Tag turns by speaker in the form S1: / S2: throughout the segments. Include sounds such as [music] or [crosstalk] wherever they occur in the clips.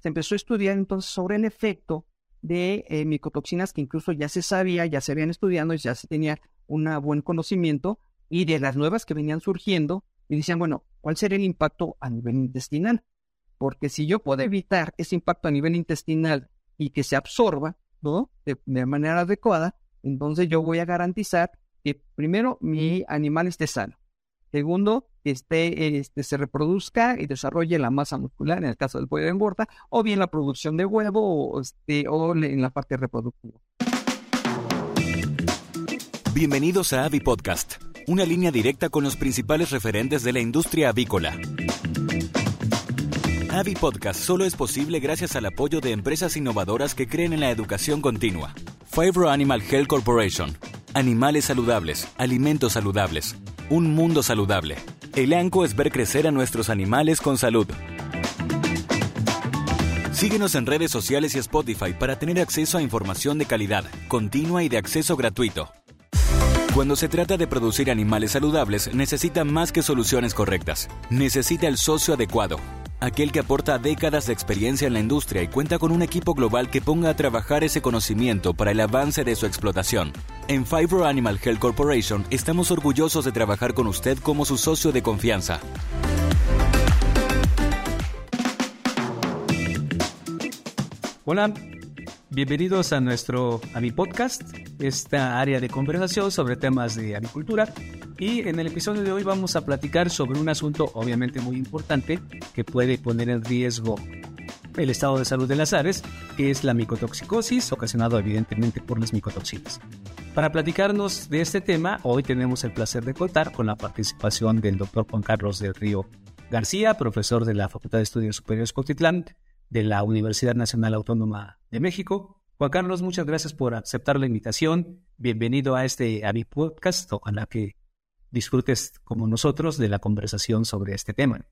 S1: se empezó a estudiar entonces sobre el efecto de eh, micotoxinas que incluso ya se sabía, ya se habían estudiado, ya se tenía un buen conocimiento y de las nuevas que venían surgiendo y decían, bueno, ¿cuál sería el impacto a nivel intestinal? Porque si yo puedo evitar ese impacto a nivel intestinal y que se absorba, ¿no? De, manera adecuada, entonces yo voy a garantizar que primero mi animal esté sano. Segundo, que este, se reproduzca y desarrolle la masa muscular, en el caso del pollo de engorda, o bien la producción de huevo o, este, o en la parte reproductiva.
S2: Bienvenidos a Avi Podcast, una línea directa con los principales referentes de la industria avícola. Avi Podcast solo es posible gracias al apoyo de empresas innovadoras que creen en la educación continua. Fibro Animal Health Corporation. Animales saludables, alimentos saludables, un mundo saludable. El ANCO es ver crecer a nuestros animales con salud. Síguenos en redes sociales y Spotify para tener acceso a información de calidad, continua y de acceso gratuito. Cuando se trata de producir animales saludables, necesita más que soluciones correctas. Necesita el socio adecuado, aquel que aporta décadas de experiencia en la industria y cuenta con un equipo global que ponga a trabajar ese conocimiento para el avance de su explotación. En Fibro Animal Health Corporation estamos orgullosos de trabajar con usted como su socio de confianza.
S3: Hola, bienvenidos a nuestro a mi podcast, esta área de conversación sobre temas de agricultura y en el episodio de hoy vamos a platicar sobre un asunto obviamente muy importante que puede poner en riesgo el estado de salud de las aves, que es la micotoxicosis, ocasionado evidentemente por las micotoxinas. Para platicarnos de este tema, hoy tenemos el placer de contar con la participación del doctor Juan Carlos del Río García, profesor de la Facultad de Estudios Superiores Cotitlán de la Universidad Nacional Autónoma de México. Juan Carlos, muchas gracias por aceptar la invitación. Bienvenido a este a mi podcast. Ojalá que disfrutes como nosotros de la conversación sobre este tema.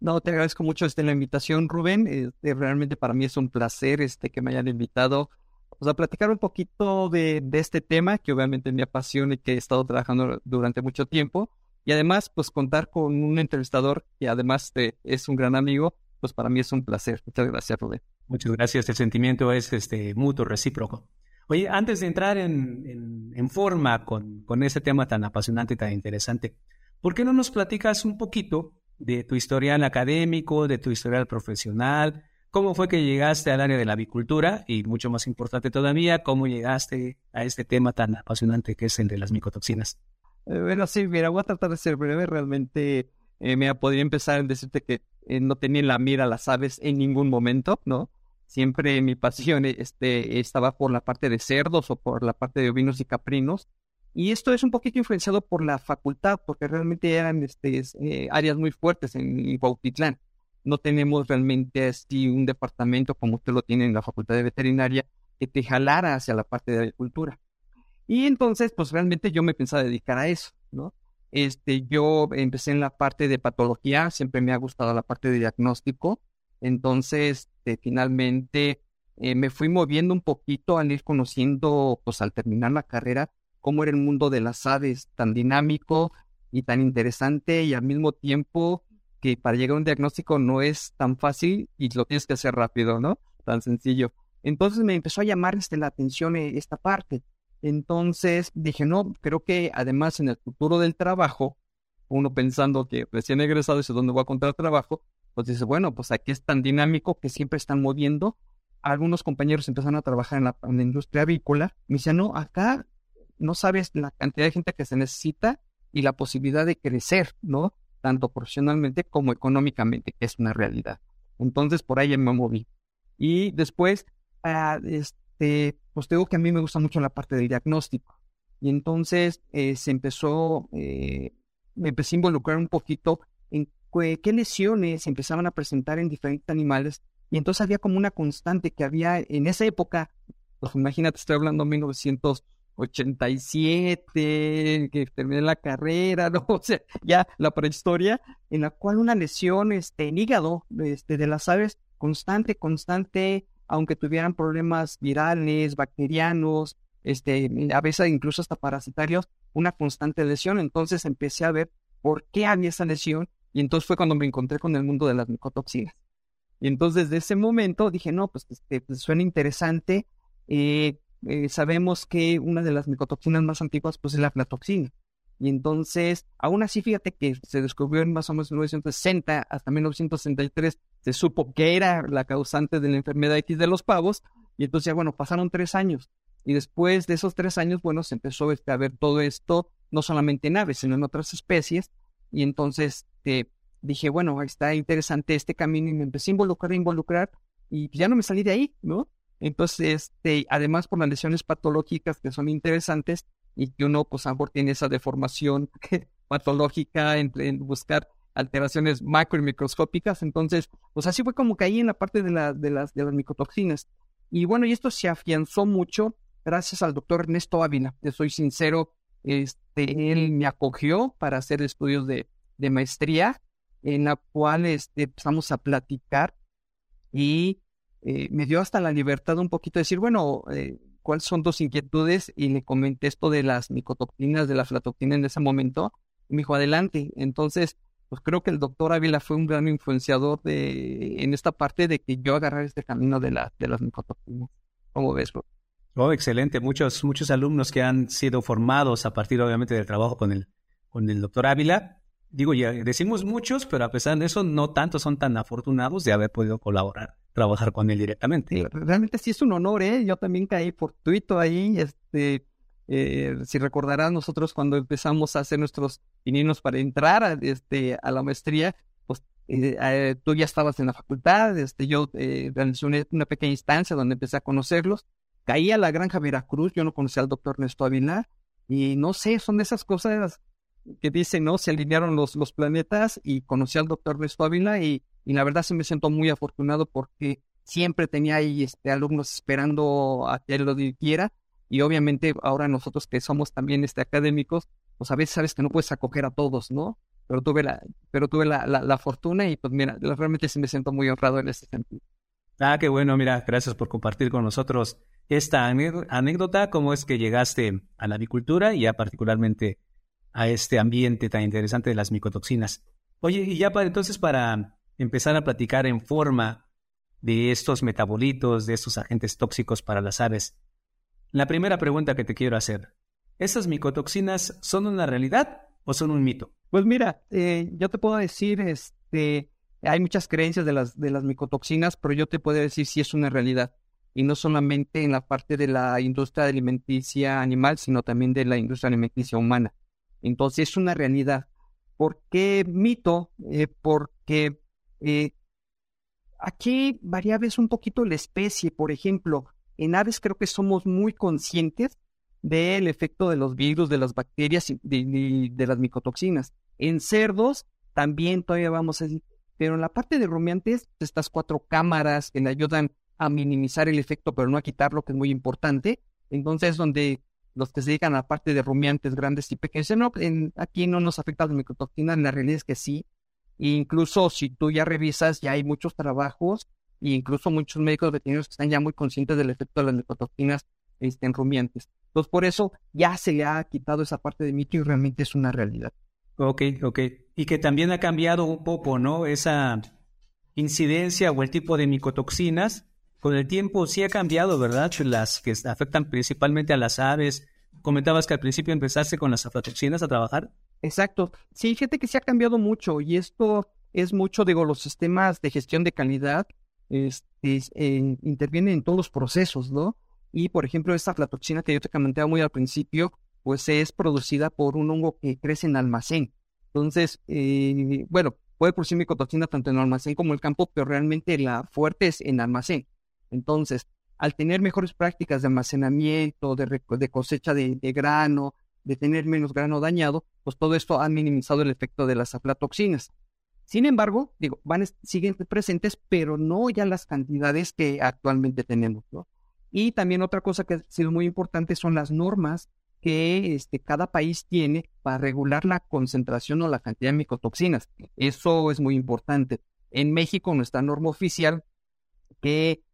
S1: No, te agradezco mucho este, la invitación, Rubén. Este, realmente para mí es un placer este, que me hayan invitado pues, a platicar un poquito de, este tema que obviamente me apasiona y que he estado trabajando durante mucho tiempo. Y además, pues contar con un entrevistador que además es un gran amigo, pues para mí es un placer. Muchas gracias, Rubén.
S3: Muchas gracias. El sentimiento es este, mutuo, recíproco. Oye, antes de entrar en, forma con, con ese tema tan apasionante y tan interesante, ¿por qué no nos platicas un poquito de tu historial académico, de tu historial profesional? ¿Cómo fue que llegaste al área de la avicultura? Y mucho más importante todavía, ¿cómo llegaste a este tema tan apasionante que es el de las micotoxinas?
S1: Eh, bueno, sí, mira, voy a tratar de ser breve. Realmente eh, me podría empezar a decirte que eh, no tenía en la mira las aves en ningún momento, ¿no? Siempre mi pasión este, estaba por la parte de cerdos o por la parte de ovinos y caprinos. Y esto es un poquito influenciado por la facultad, porque realmente eran este, eh, áreas muy fuertes en Cuautitlán. No tenemos realmente así un departamento como usted lo tiene en la facultad de veterinaria que te jalara hacia la parte de agricultura. Y entonces, pues realmente yo me pensaba dedicar a eso, ¿no? Este, yo empecé en la parte de patología, siempre me ha gustado la parte de diagnóstico, entonces, este, finalmente eh, me fui moviendo un poquito al ir conociendo, pues al terminar la carrera, cómo era el mundo de las aves tan dinámico y tan interesante y al mismo tiempo que para llegar a un diagnóstico no es tan fácil y lo tienes que hacer rápido, ¿no? Tan sencillo. Entonces me empezó a llamar este, la atención eh, esta parte. Entonces dije, no, creo que además en el futuro del trabajo, uno pensando que recién egresado es donde voy a encontrar trabajo, pues dice, bueno, pues aquí es tan dinámico que siempre están moviendo. Algunos compañeros empezaron a trabajar en la, industria avícola. Me dicen, no, acá no sabes la cantidad de gente que se necesita y la posibilidad de crecer, ¿no? Tanto profesionalmente como económicamente, que es una realidad. Entonces, por ahí me moví. Y después, este, pues digo que a mí me gusta mucho la parte del diagnóstico. Y entonces eh, se empezó, eh, me empecé a involucrar un poquito en qué lesiones empezaban a presentar en diferentes animales. Y entonces había como una constante que había en esa época, pues imagínate, estoy hablando de 1987, que terminé la carrera. [laughs] O sea, ya la prehistoria, en la cual una lesión este, en hígado este, de las aves constante, constante, aunque tuvieran problemas virales, bacterianos, este, a veces incluso hasta parasitarios, una constante lesión. Entonces empecé a ver por qué había esa lesión y entonces fue cuando me encontré con el mundo de las micotoxinas. Y entonces de ese momento dije, no, pues, este, pues suena interesante. Eh, eh, sabemos que una de las micotoxinas más antiguas pues es la aflatoxina. Y entonces, aún así, fíjate que se descubrió en más o menos 1960 hasta 1963, se supo que era la causante de la enfermedad X de los pavos. Y entonces, bueno, pasaron tres años. Y después de esos tres años, bueno, se empezó este, a ver todo esto, no solamente en aves, sino en otras especies. Y entonces este, dije, bueno, está interesante este camino y me empecé a involucrar, a involucrar. Y ya no me salí de ahí, ¿no? Entonces, este, además por las lesiones patológicas que son interesantes y que uno, pues, a lo mejor tiene esa deformación [laughs] patológica en, buscar alteraciones macro y microscópicas. Entonces, pues así fue como caí en la parte de, la, de, las, de las micotoxinas. Y bueno, y esto se afianzó mucho gracias al doctor Ernesto Ávila. Te soy sincero, este, él me acogió para hacer estudios de, de maestría, en la cual este, empezamos a platicar y eh, me dio hasta la libertad un poquito de decir, bueno, eh, ¿cuáles son tus inquietudes? Y le comenté esto de las micotoxinas, de la flatoxina en ese momento. Y me dijo, adelante. Entonces, pues creo que el doctor Ávila fue un gran influenciador de, en esta parte de que yo agarrar este camino de, la, de las micotoxinas. ¿Cómo ves, bro?
S3: Oh, excelente. Muchos, muchos alumnos que han sido formados a partir, obviamente, del trabajo con el, con el doctor Ávila. Digo, ya decimos muchos, pero a pesar de eso, no tantos son tan afortunados de haber podido colaborar trabajar con él directamente.
S1: realmente sí es un honor, ¿eh? Yo también caí fortuito ahí, este, eh, si recordarás nosotros cuando empezamos a hacer nuestros pininos para entrar a, este, a la maestría, pues eh, eh, tú ya estabas en la facultad, este, yo realicé una, pequeña instancia donde empecé a conocerlos, caí a la granja Veracruz, yo no conocía al doctor Néstor Ávila, y no sé, son de esas cosas que dicen, ¿no? Se alinearon los, los planetas y conocí al doctor Néstor Ávila y y la verdad sí me siento muy afortunado porque siempre tenía ahí este, alumnos esperando a que él lo quiera y obviamente ahora nosotros que somos también este, académicos, pues a veces sabes que no puedes acoger a todos, ¿no? Pero tuve la, pero tuve la, la, fortuna y pues mira, realmente sí me siento muy honrado en ese sentido.
S3: Ah, qué bueno, mira, gracias por compartir con nosotros esta anécdota, cómo es que llegaste a la avicultura y ya particularmente a este ambiente tan interesante de las micotoxinas. Oye, y ya para entonces para empezar a platicar en forma de estos metabolitos, de estos agentes tóxicos para las aves. La primera pregunta que te quiero hacer, ¿esas micotoxinas son una realidad o son un mito?
S1: Pues mira, eh, yo te puedo decir, este, hay muchas creencias de las, de las micotoxinas, pero yo te puedo decir si es una realidad. Y no solamente en la parte de la industria alimenticia animal, sino también de la industria alimenticia humana. Entonces es una realidad. ¿Por qué mito? Eh, porque eh, aquí varía un poquito la especie, por ejemplo, en aves creo que somos muy conscientes del efecto de los virus, de las bacterias y de, las micotoxinas. En cerdos también todavía vamos a pero en la parte de rumiantes, estas cuatro cámaras que le ayudan a minimizar el efecto, pero no a quitarlo, que es muy importante. Entonces, donde los que se dedican a la parte de rumiantes grandes y pequeños, no, aquí no nos afecta la micotoxina, la realidad es que sí, incluso si tú ya revisas, ya hay muchos trabajos e incluso muchos médicos veterinarios que están ya muy conscientes del efecto de las micotoxinas este, en rumiantes. Entonces, por eso ya se le ha quitado esa parte de mito y realmente es una realidad.
S3: Ok, ok. Y que también ha cambiado un poco, ¿no? Esa incidencia o el tipo de micotoxinas. Con el tiempo sí ha cambiado, ¿verdad? Las que afectan principalmente a las aves. Comentabas que al principio empezaste con las aflatoxinas a trabajar.
S1: Exacto. Sí, fíjate que se ha cambiado mucho y esto es mucho, digo, los sistemas de gestión de calidad este, intervienen en todos los procesos, ¿no? Y, por ejemplo, esta aflatoxina que yo te comentaba muy al principio, pues es producida por un hongo que crece en almacén. Entonces, eh, bueno, puede producir micotoxina tanto en almacén como en el campo, pero realmente la fuerte es en almacén. Entonces, al tener mejores prácticas de almacenamiento, de, cosecha de, grano, de tener menos grano dañado, pues todo esto ha minimizado el efecto de las aflatoxinas. Sin embargo, digo, van, siguen presentes, pero no ya las cantidades que actualmente tenemos, ¿no? Y también otra cosa que ha sido muy importante son las normas que este, cada país tiene para regular la concentración o la cantidad de micotoxinas. Eso es muy importante. En México, nuestra norma oficial, que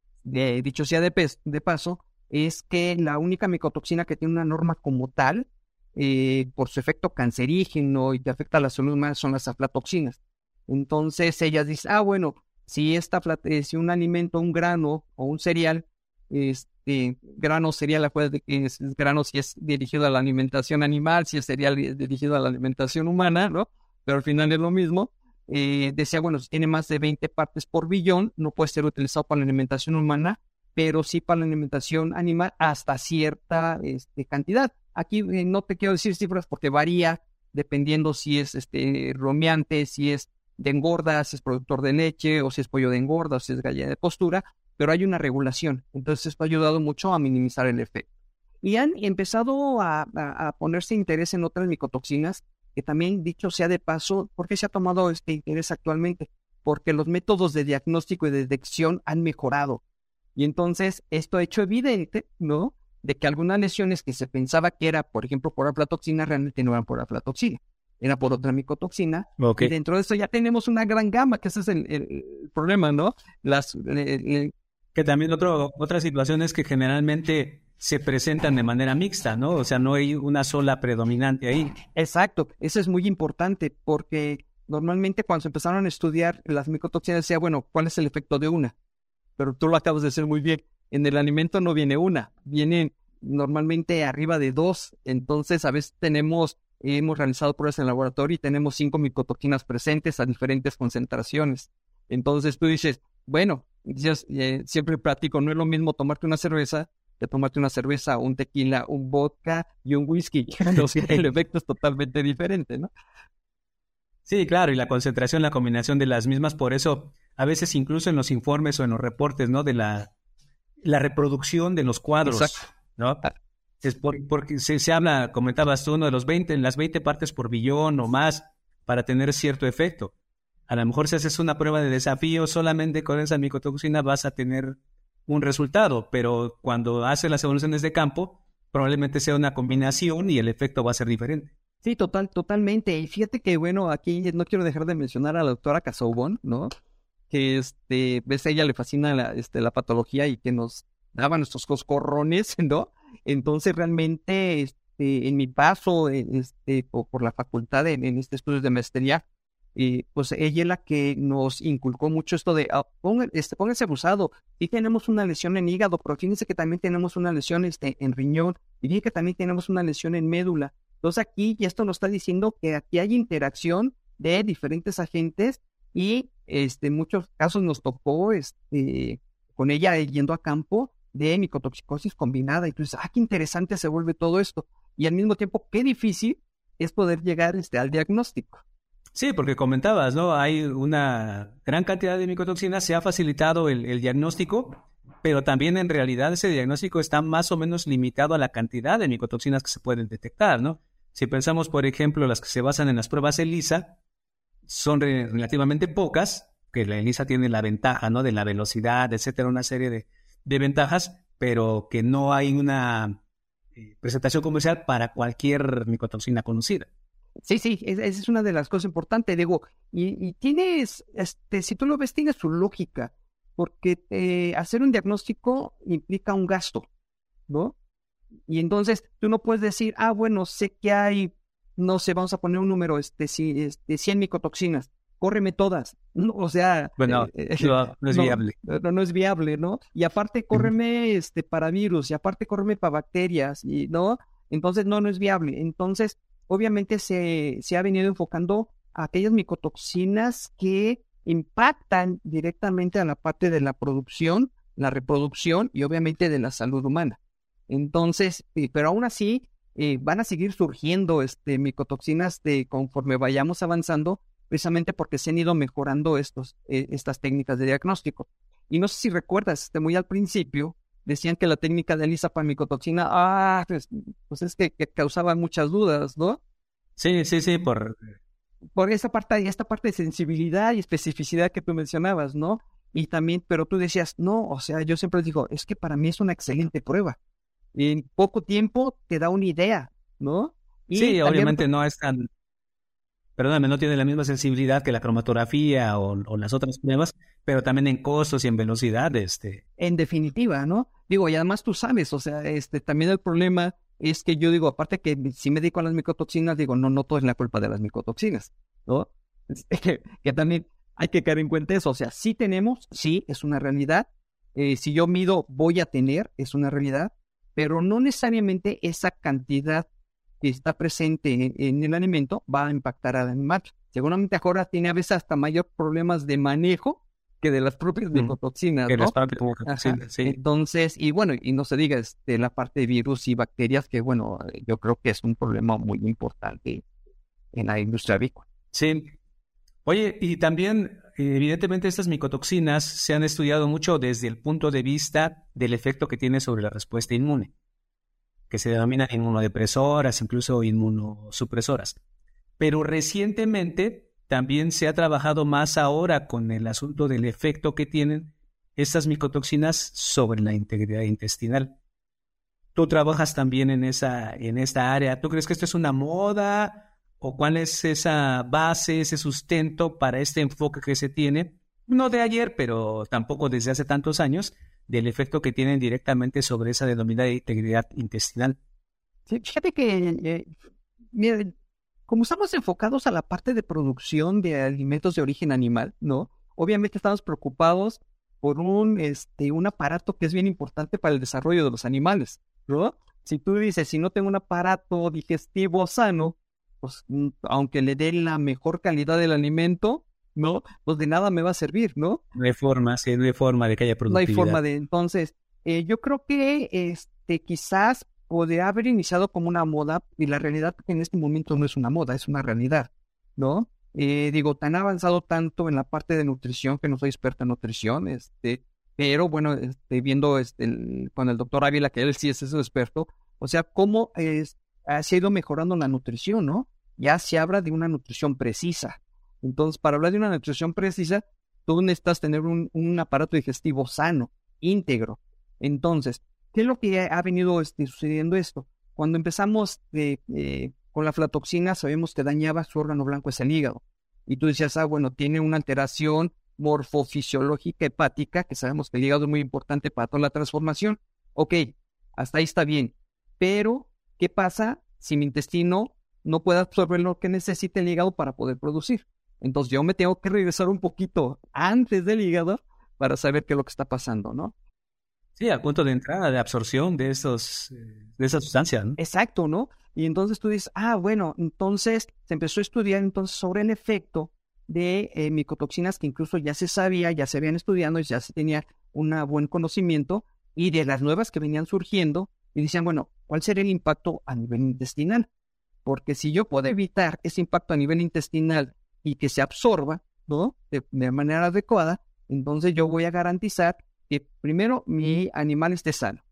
S1: dicho sea de, de paso, es que la única micotoxina que tiene una norma como tal eh, por su efecto cancerígeno y que afecta a la salud humana son las aflatoxinas. Entonces ellas dicen, ah, bueno, si esta eh, si un alimento, un grano o un cereal, este grano sería la es, grano si es dirigido a la alimentación animal, si es cereal dirigido a la alimentación humana, ¿no? Pero al final es lo mismo. Eh, decía, bueno, tiene más de 20 partes por billón, no puede ser utilizado para la alimentación humana, pero sí para la alimentación animal hasta cierta este, cantidad. Aquí eh, no te quiero decir cifras porque varía dependiendo si es este romeante, si es de engorda, si es productor de leche, o si es pollo de engorda, o si es gallina de postura, pero hay una regulación. Entonces esto ha ayudado mucho a minimizar el efecto. Y han empezado a, ponerse interés en otras micotoxinas, que también, dicho sea de paso, ¿por qué se ha tomado este interés actualmente? Porque los métodos de diagnóstico y de detección han mejorado. Y entonces esto ha hecho evidente, ¿no? De que algunas lesiones que se pensaba que era, por ejemplo, por aflatoxina, realmente no eran por aflatoxina era por otra micotoxina. Y dentro de eso ya tenemos una gran gama, que ese es el, problema, ¿no? Las,
S3: Que también otro, otra situación es que generalmente se presentan de manera mixta, ¿no? O sea, no hay una sola predominante ahí.
S1: Exacto, eso es muy importante porque normalmente cuando se empezaron a estudiar las micotoxinas decía, bueno, ¿cuál es el efecto de una? Pero tú lo acabas de decir muy bien. En el alimento no viene una, vienen normalmente arriba de dos. Entonces, a veces tenemos hemos realizado pruebas en el laboratorio y tenemos cinco micotoxinas presentes a diferentes concentraciones. Entonces tú dices, bueno, eh, siempre platico, no es lo mismo tomarte una cerveza que tomarte una cerveza, un tequila, un vodka y un whisky. [laughs] el [laughs] efecto es totalmente diferente, ¿no?
S3: Sí, claro, y la concentración, la combinación de las mismas, por eso a veces incluso en los informes o en los reportes, ¿no? De la, la reproducción de los cuadros, ¿no? Ah, es porque se, se, habla, comentabas tú, uno de los 20, en las 20 partes por billón o más para tener cierto efecto. A lo mejor si haces una prueba de desafío solamente con esa micotoxina vas a tener un resultado, pero cuando haces las evoluciones de campo, probablemente sea una combinación y el efecto va a ser diferente.
S1: Sí, total, totalmente. Y fíjate que, bueno, aquí no quiero dejar de mencionar a la doctora Casaubon, ¿no? Que, este, ves, a ella le fascina la, este, la patología y que nos daba nuestros coscorrones, [laughs] ¿no? Entonces, realmente, este, en mi paso este, por, la facultad en, este estudio de maestría, eh, pues ella es la que nos inculcó mucho esto de, ah, este, póngase abusado, y tenemos una lesión en hígado, pero fíjense que también tenemos una lesión este, en riñón, y fíjense que también tenemos una lesión en médula. Entonces aquí, y esto nos está diciendo que aquí hay interacción de diferentes agentes y este, en muchos casos nos tocó este, con ella yendo a campo de micotoxicosis combinada. Y Entonces, ah, qué interesante se vuelve todo esto. Y al mismo tiempo, qué difícil es poder llegar este, al diagnóstico.
S3: Sí, porque comentabas, ¿no? Hay una gran cantidad de micotoxinas, se ha facilitado el, diagnóstico, pero también en realidad ese diagnóstico está más o menos limitado a la cantidad de micotoxinas que se pueden detectar, ¿no? Si pensamos, por ejemplo, las que se basan en las pruebas ELISA, son relativamente pocas, que la ELISA tiene la ventaja, ¿no? De la velocidad, etcétera, una serie de, ventajas, pero que no hay una eh, presentación comercial para cualquier micotoxina conocida.
S1: Sí, sí, esa es una de las cosas importantes, digo, y, tienes, este, si tú lo ves, tiene su lógica, porque eh, hacer un diagnóstico implica un gasto, ¿no? Y entonces tú no puedes decir, ah, bueno, sé que hay, no sé, vamos a poner un número, este, si, este 100 micotoxinas córreme todas. [laughs] o sea,
S3: bueno, eh, no, es viable.
S1: No, es viable, ¿no? Y aparte, córreme este, para virus, y aparte, córreme para bacterias, y ¿no? Entonces, no, no es viable. Entonces, obviamente se, se ha venido enfocando a aquellas micotoxinas que impactan directamente a la parte de la producción, la reproducción y obviamente de la salud humana. Entonces, pero aún así, eh, van a seguir surgiendo este, micotoxinas de conforme vayamos avanzando precisamente porque se han ido mejorando estos, eh, estas técnicas de diagnóstico. Y no sé si recuerdas, este, muy al principio decían que la técnica de ELISA para micotoxina, ah, pues, pues es que, causaba muchas dudas, ¿no?
S3: Sí, sí, sí, por...
S1: Por esa parte, esta parte de sensibilidad y especificidad que tú mencionabas, ¿no? Y también, pero tú decías, no, o sea, yo siempre digo, es que para mí es una excelente prueba. en poco tiempo te da una idea, ¿no?
S3: sí, obviamente no es tan perdóname, no tiene la misma sensibilidad que la cromatografía o, las otras pruebas, pero también en costos y en velocidad. Este.
S1: En definitiva, ¿no? Digo, y además tú sabes, o sea, este, también el problema es que yo digo, aparte que si me dedico a las micotoxinas, digo, no, no todo es la culpa de las micotoxinas, ¿no? [laughs] que también hay que caer en cuenta eso. O sea, sí tenemos, sí, es una realidad. Eh, si yo mido, voy a tener, es una realidad, pero no necesariamente esa cantidad que está presente en, el alimento va a impactar al animal. Seguramente ahora tiene a veces hasta mayor problemas de manejo que de las propias micotoxinas, ¿no? Entonces, y bueno, y no se diga de este, la parte de virus y bacterias, que bueno, yo creo que es un problema muy importante en la industria avícola.
S3: Sí. Oye, y también, evidentemente, estas micotoxinas se han estudiado mucho desde el punto de vista del efecto que tiene sobre la respuesta inmune, que se denominan inmunodepresoras, incluso inmunosupresoras. Pero recientemente también se ha trabajado más ahora con el asunto del efecto que tienen estas micotoxinas sobre la integridad intestinal. Tú trabajas también en esa en esta área. ¿Tú crees que esto es una moda o cuál es esa base, ese sustento para este enfoque que se tiene, no de ayer, pero tampoco desde hace tantos años, del efecto que tienen directamente sobre esa denominada integridad intestinal.
S1: Sí, fíjate que, eh, como estamos enfocados a la parte de producción de alimentos de origen animal, ¿no? Obviamente estamos preocupados por un, este, un aparato que es bien importante para el desarrollo de los animales, ¿no? Si tú dices, si no tengo un aparato digestivo sano, pues mm, aunque le dé la mejor calidad del alimento, ¿no? Pues de nada me va a servir, ¿no?
S3: No hay forma, sí, no hay forma de que haya productividad.
S1: No hay forma de, entonces, eh, yo creo que este quizás podría haber iniciado como una moda y la realidad en este momento no es una moda, es una realidad, ¿no? Eh, digo, tan avanzado tanto en la parte de nutrición que no soy experto en nutrición, este, pero bueno, este, viendo este, con el doctor Ávila, que él sí es ese experto, o sea, cómo es, se ha ido mejorando la nutrición, ¿no? Ya se habla de una nutrición precisa. Entonces, para hablar de una nutrición precisa, tú necesitas tener un, aparato digestivo sano, íntegro. Entonces, ¿qué es lo que ha venido este, sucediendo esto? Cuando empezamos eh, con la flatoxina, sabemos que dañaba su órgano blanco, es el hígado. Y tú decías, ah, bueno, tiene una alteración morfofisiológica hepática, que sabemos que el hígado es muy importante para toda la transformación. Ok, hasta ahí está bien. Pero ¿Qué pasa si mi intestino no puede absorber lo que necesita el hígado para poder producir? Entonces yo me tengo que regresar un poquito antes del hígado para saber qué es lo que está pasando, ¿no?
S3: Sí, al punto de entrada, de absorción de, esos, de esas sustancias. ¿no?
S1: Exacto, ¿no? Y entonces tú dices, ah, bueno, entonces se empezó a estudiar entonces sobre el efecto de eh, micotoxinas que incluso ya se sabía, ya se habían estudiado, ya se tenía un buen conocimiento, y de las nuevas que venían surgiendo, y decían, bueno, ¿cuál sería el impacto a nivel intestinal? Porque si yo puedo evitar ese impacto a nivel intestinal y que se absorba, ¿no? De, manera adecuada, entonces yo voy a garantizar que primero mi animal esté sano.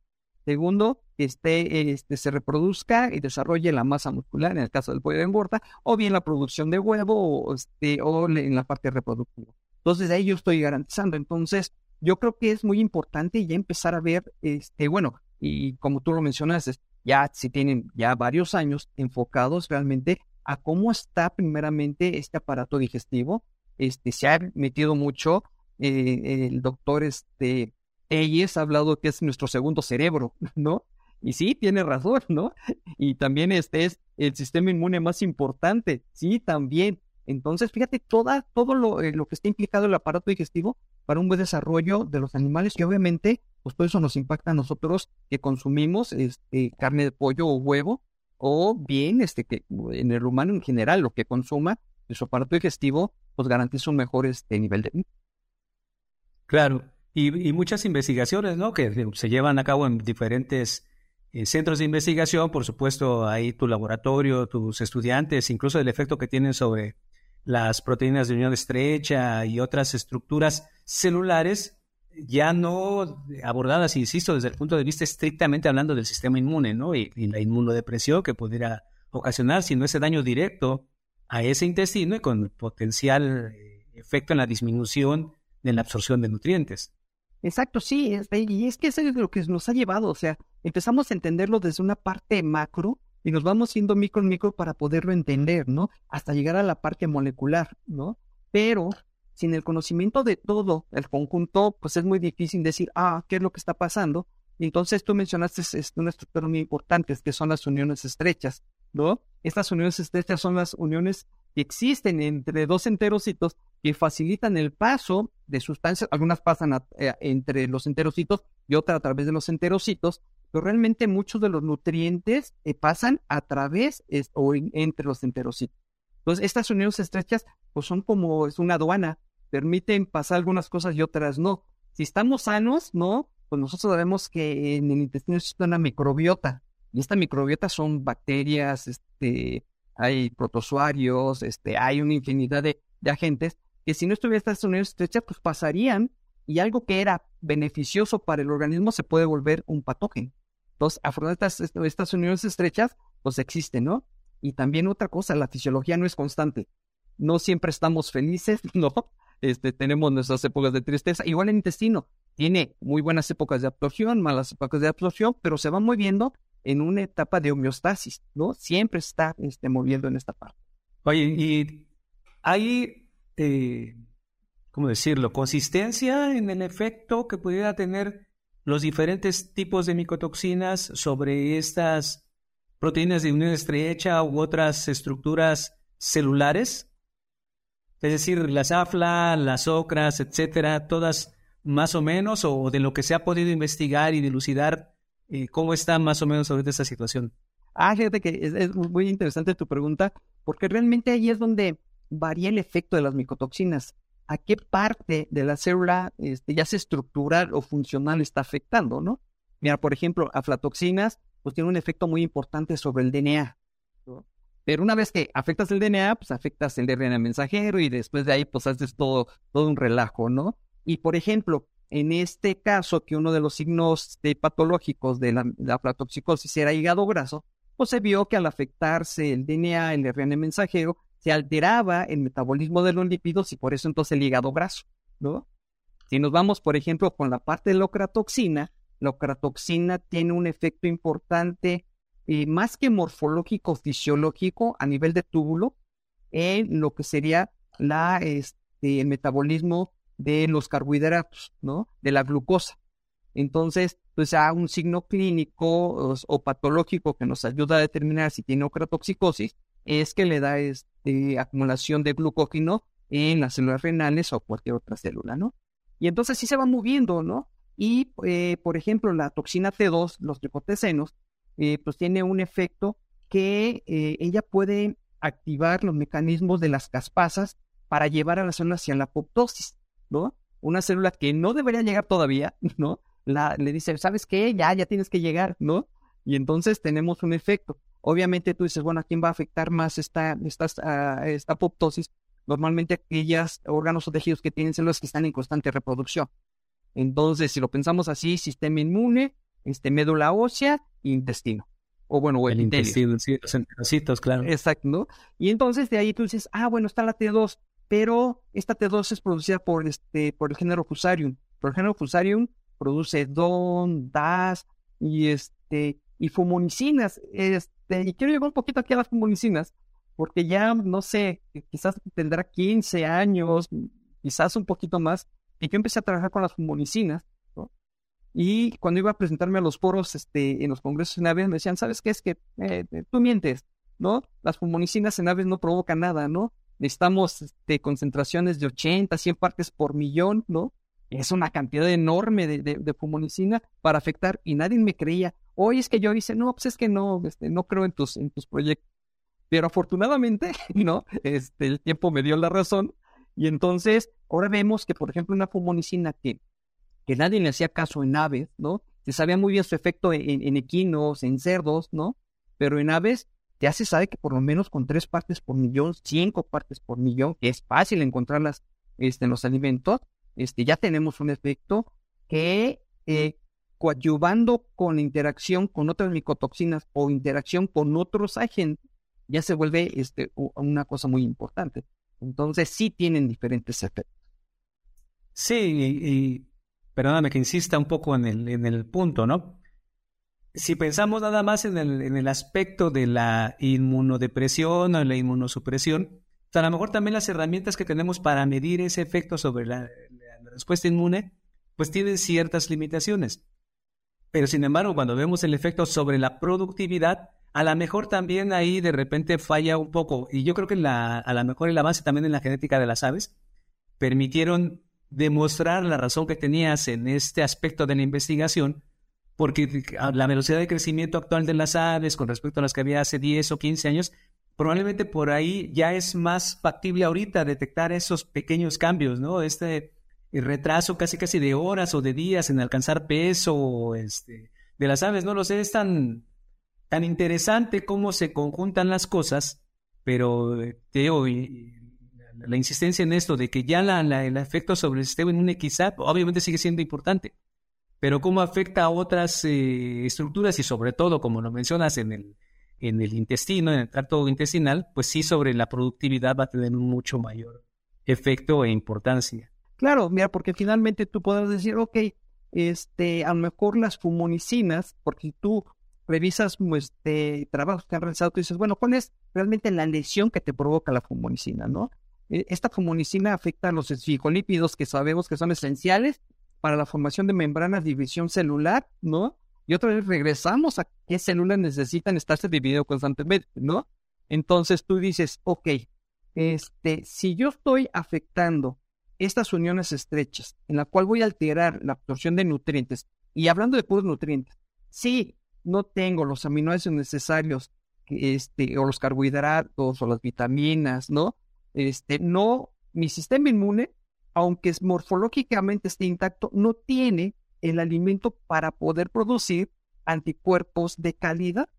S1: Segundo, que esté, este, se reproduzca y desarrolle la masa muscular, en el caso del pollo de engorda, o bien la producción de huevo o, este, o en la parte reproductiva. Entonces, ahí yo estoy garantizando. Entonces, yo creo que es muy importante ya empezar a ver, este, bueno, y como tú lo mencionaste, ya si tienen ya varios años enfocados realmente a cómo está primeramente este aparato digestivo. Este, se ha metido mucho, eh, el doctor este, Eyes ha hablado que es nuestro segundo cerebro, [laughs] ¿no? Y sí, tiene razón, ¿no? Y también este es el sistema inmune más importante, sí, también. Entonces, fíjate, toda, todo lo, eh, lo que está implicado el aparato digestivo para un buen desarrollo de los animales y obviamente pues todo eso nos impacta a nosotros que consumimos este, carne de pollo o huevo, o bien este, que en el humano en general lo que consuma su aparato digestivo, pues garantiza un mejor este, nivel de...
S3: Claro, y, muchas investigaciones ¿no? que se llevan a cabo en diferentes eh, centros de investigación, por supuesto, ahí tu laboratorio, tus estudiantes, incluso el efecto que tienen sobre las proteínas de unión estrecha y otras estructuras celulares ya no abordadas, insisto, desde el punto de vista estrictamente hablando del sistema inmune, ¿no? Y, la inmunodepresión que pudiera ocasionar, sino ese daño directo a ese intestino y con potencial eh, efecto en la disminución de la absorción de nutrientes.
S1: Exacto, sí, y es que eso es lo que nos ha llevado, o sea, empezamos a entenderlo desde una parte macro y nos vamos yendo micro en micro para poderlo entender, ¿no? Hasta llegar a la parte molecular, ¿no? Pero sin el conocimiento de todo el conjunto, pues es muy difícil decir, ah, ¿qué es lo que está pasando? Y entonces tú mencionaste una estructura muy importante, que son las uniones estrechas, ¿no? Estas uniones estrechas son las uniones que existen entre dos enterocitos que facilitan el paso de sustancias, algunas pasan eh, entre los enterocitos y otras a través de los enterocitos, pero realmente muchos de los nutrientes eh, pasan a través o entre los enterocitos. Entonces, estas uniones estrechas pues son como es una aduana, permiten pasar algunas cosas y otras no. Si estamos sanos, ¿no? Pues nosotros sabemos que en el intestino existe una microbiota, y esta microbiota son bacterias, este, hay protozoarios, este, hay una infinidad de, agentes que si no estuvieran estas uniones estrechas, pues pasarían y algo que era beneficioso para el organismo se puede volver un patógeno. Entonces, afortunadamente estas, estas uniones estrechas, pues existen, ¿no? Y también otra cosa, la fisiología no es constante. No siempre estamos felices, [laughs] ¿no? Este, tenemos nuestras épocas de tristeza. Igual el intestino tiene muy buenas épocas de absorción, malas épocas de absorción, pero se va moviendo en una etapa de homeostasis, ¿no? Siempre está este, moviendo en esta parte.
S3: Oye, y hay, eh, ¿cómo decirlo? Consistencia en el efecto que pudiera tener los diferentes tipos de micotoxinas sobre estas proteínas de unión estrecha u otras estructuras celulares. Es decir, las AFLA, las OCRAS, etcétera, todas más o menos, o de lo que se ha podido investigar y dilucidar, ¿Cómo está más o menos ahorita esta situación?
S1: Ah, fíjate que es, muy interesante tu pregunta, porque realmente ahí es donde varía el efecto de las micotoxinas. ¿A qué parte de la célula, este, ya sea estructural o funcional, está afectando, no? Mira, por ejemplo, aflatoxinas, pues tiene un efecto muy importante sobre el DNA. Pero una vez que afectas el DNA, pues afectas el RNA mensajero y después de ahí, pues haces todo, todo un relajo, ¿no? Y por ejemplo, en este caso, que uno de los signos patológicos de la, aflatoxicosis era hígado graso, pues se vio que al afectarse el DNA, el RNA mensajero, se alteraba el metabolismo de los lípidos y por eso entonces el hígado graso, ¿no? Si nos vamos, por ejemplo, con la parte de la ocratoxina, la ocratoxina tiene un efecto importante, eh, más que morfológico, fisiológico, a nivel de túbulo, en lo que sería la, este, el metabolismo de los carbohidratos, ¿no? De la glucosa. Entonces, pues a un signo clínico o, patológico que nos ayuda a determinar si tiene ocratoxicosis es que le da este, acumulación de glucógeno en las células renales o cualquier otra célula, ¿no? Y entonces sí se va moviendo, ¿no? Y, eh, por ejemplo, la toxina T2, los tricotecenos, eh, pues tiene un efecto que eh, ella puede activar los mecanismos de las caspasas para llevar a la célula hacia la apoptosis. ¿No? Una célula que no debería llegar todavía, [laughs] ¿no? La, le dice, ¿sabes qué? Ya, ya tienes que llegar, ¿no? Y entonces tenemos un efecto. Obviamente tú dices, bueno, ¿a quién va a afectar más esta, esta, uh, esta apoptosis? Normalmente aquellos órganos o tejidos que tienen células que están en constante reproducción. Entonces, si lo pensamos así, sistema inmune, este, médula ósea intestino. O bueno, o el, intestino,
S3: sí, los enterocitos, claro.
S1: Exacto, ¿no? Y entonces de ahí tú dices, ah, bueno, está la T2, pero esta T2 es producida por, este, por el género Fusarium. Por el género Fusarium produce DON, DAS y, este, y fumonicinas. Este, y quiero llegar un poquito aquí a las fumonicinas, porque ya, no sé, quizás tendrá 15 años, quizás un poquito más, y yo empecé a trabajar con las fumonicinas. Y cuando iba a presentarme a los foros este, en los congresos en aves, me decían, ¿sabes qué? Es que eh, tú mientes, ¿no? Las fumonicinas en aves no provocan nada, ¿no? Necesitamos este, concentraciones de 80, 100 partes por millón, ¿no? Es una cantidad enorme de, de, fumonicina para afectar y nadie me creía. Hoy es que yo hice, no, pues es que no, este, no creo en tus, en tus proyectos. Pero afortunadamente, [laughs] ¿no? Este, el tiempo me dio la razón y entonces ahora vemos que, por ejemplo, una fumonicina que, que nadie le hacía caso en aves, ¿no? Se sabía muy bien su efecto en, en equinos, en cerdos, ¿no? Pero en aves ya se sabe que por lo menos con tres partes por millón, cinco partes por millón, que es fácil encontrarlas este, en los alimentos, este, ya tenemos un efecto que eh, coadyuvando con interacción con otras micotoxinas o interacción con otros agentes, ya se vuelve este, una cosa muy importante. Entonces sí tienen diferentes efectos.
S3: Sí, y, perdóname que insista un poco en el, en el punto, ¿no? Si pensamos nada más en el, en el aspecto de la inmunodepresión o la inmunosupresión, a lo mejor también las herramientas que tenemos para medir ese efecto sobre la, respuesta inmune, pues tienen ciertas limitaciones. Pero sin embargo, cuando vemos el efecto sobre la productividad, a lo mejor también ahí de repente falla un poco. Y yo creo que la, a lo mejor el avance también en la genética de las aves permitieron demostrar la razón que tenías en este aspecto de la investigación, porque la velocidad de crecimiento actual de las aves con respecto a las que había hace 10 o 15 años, probablemente por ahí ya es más factible ahorita detectar esos pequeños cambios, ¿no? Este retraso casi casi de horas o de días en alcanzar peso este, de las aves, no lo sé, es tan, tan interesante cómo se conjuntan las cosas, pero eh, Teo, la insistencia en esto de que ya la, el efecto sobre el sistema inmune quizá obviamente sigue siendo importante, pero cómo afecta a otras eh, estructuras y sobre todo, como lo mencionas en el, intestino, en el tracto intestinal, pues sí sobre la productividad va a tener mucho mayor efecto e importancia.
S1: Claro, mira, porque finalmente tú podrás decir, ok, este, a lo mejor las fumonicinas, porque tú revisas este, trabajos que han realizado, tú dices, bueno, ¿cuál es realmente la lesión que te provoca la fumonicina, no? E, esta fumonicina afecta a los esfigolípidos que sabemos que son esenciales para la formación de membranas división celular, ¿no? Y otra vez regresamos a qué células necesitan estarse dividiendo constantemente, ¿no? Entonces tú dices, ok, este, si yo estoy afectando estas uniones estrechas, en la cual voy a alterar la absorción de nutrientes, y hablando de puros nutrientes, sí, no tengo los aminoácidos necesarios, este, o los carbohidratos, o las vitaminas, ¿no? Este, no, mi sistema inmune, aunque morfológicamente esté intacto, no tiene el alimento para poder producir anticuerpos de calidad,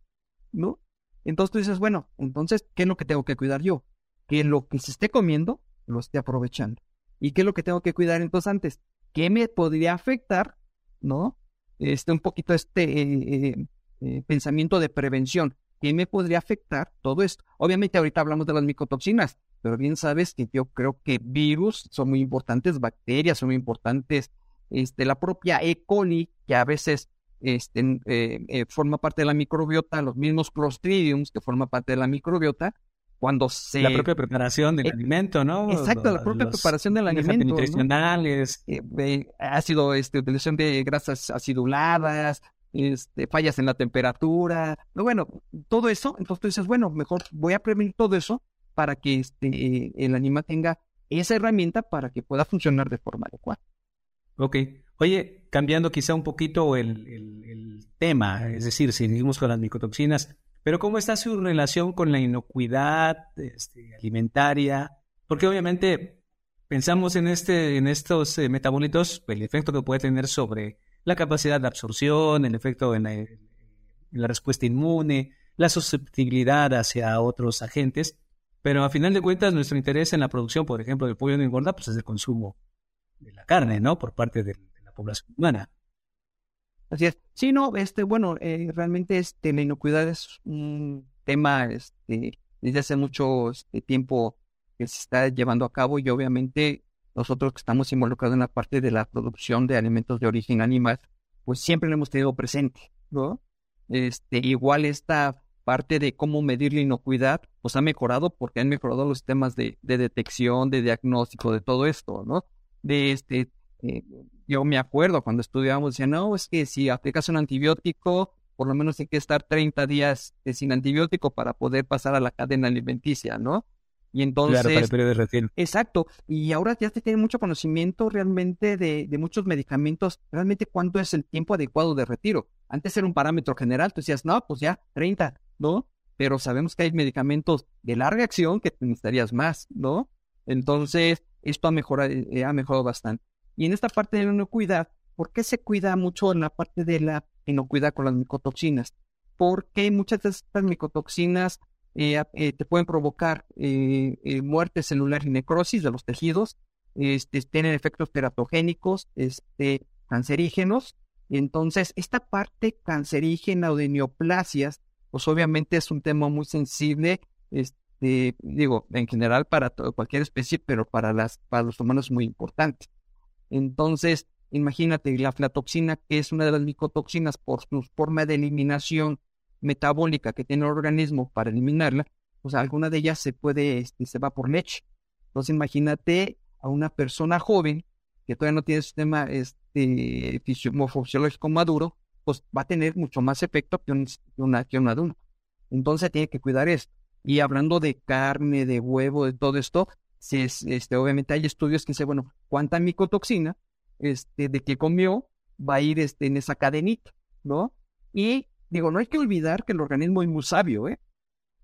S1: ¿no? Entonces tú dices, bueno, entonces, ¿qué es lo que tengo que cuidar yo? Que lo que se esté comiendo lo esté aprovechando. ¿Y qué es lo que tengo que cuidar entonces antes? ¿Qué me podría afectar, no? Este, un poquito este eh, eh, eh, pensamiento de prevención. ¿Qué me podría afectar todo esto? Obviamente ahorita hablamos de las micotoxinas, pero bien sabes que yo creo que virus son muy importantes, bacterias son muy importantes, este, la propia E. coli, que a veces este, forma parte de la microbiota, los mismos Clostridiums, que forman parte de la microbiota, cuando se...
S3: La propia preparación del eh, alimento, ¿no?
S1: Exacto, la propia preparación del alimento.
S3: Nutricionales.
S1: Eh, ácido, este, utilización de grasas aciduladas, este, fallas en la temperatura. Bueno, todo eso, entonces tú dices, bueno, mejor voy a prevenir todo eso para que este, el animal tenga esa herramienta para que pueda funcionar de forma adecuada.
S3: Ok. Oye, cambiando quizá un poquito el, tema, es decir, seguimos con las micotoxinas, pero ¿cómo está su relación con la inocuidad este, alimentaria? Porque obviamente pensamos en, este, en estos eh, metabolitos, el efecto que puede tener sobre la capacidad de absorción, el efecto en la, respuesta inmune, la susceptibilidad hacia otros agentes, pero a final de cuentas nuestro interés en la producción, por ejemplo, del pollo no engorda, pues es el consumo de la carne, ¿no? Por parte de la población humana.
S1: Así es. Sí, no, este, bueno, eh, realmente este, la inocuidad es un tema este, desde hace mucho este, tiempo que se está llevando a cabo y obviamente nosotros que estamos involucrados en la parte de la producción de alimentos de origen animal, pues siempre lo hemos tenido presente, ¿no? Este, igual esta parte de cómo medir la inocuidad, pues ha mejorado porque han mejorado los sistemas de, de detección, de diagnóstico, de todo esto, ¿no? De este, eh, yo me acuerdo cuando estudiábamos, decía, no, es que si aplicas un antibiótico, por lo menos hay que estar 30 días eh, sin antibiótico para poder pasar a la cadena alimenticia, ¿no? Y entonces...
S3: Claro, para el periodo de retiro.
S1: Exacto. Y ahora ya se tiene mucho conocimiento realmente de, de muchos medicamentos, realmente cuánto es el tiempo adecuado de retiro. Antes era un parámetro general, tú decías, no, pues ya, 30, ¿no? Pero sabemos que hay medicamentos de larga acción que necesitarías más, ¿no? Entonces, esto ha mejorado, eh, ha mejorado bastante. Y en esta parte de la inocuidad, ¿por qué se cuida mucho en la parte de la inocuidad con las micotoxinas? Porque muchas de estas micotoxinas eh, eh, te pueden provocar muerte celular y necrosis de los tejidos, este, tienen efectos teratogénicos, este, cancerígenos. Entonces, esta parte cancerígena o de neoplasias, pues obviamente es un tema muy sensible, este, digo, en general para cualquier especie, pero para, las, para los humanos es muy importante. Entonces, imagínate, la aflatoxina, que es una de las micotoxinas por su forma de eliminación metabólica que tiene el organismo para eliminarla, pues alguna de ellas se puede, este, se va por leche. Entonces, imagínate a una persona joven que todavía no tiene sistema este, maduro, pues va a tener mucho más efecto que, una, que un adulto. Entonces tiene que cuidar esto. Y hablando de carne, de huevo, de todo esto, si es, este, obviamente hay estudios que dicen, bueno, cuánta micotoxina este, de que comió va a ir este, en esa cadenita, ¿no? Y digo, no hay que olvidar que el organismo es muy sabio, ¿eh?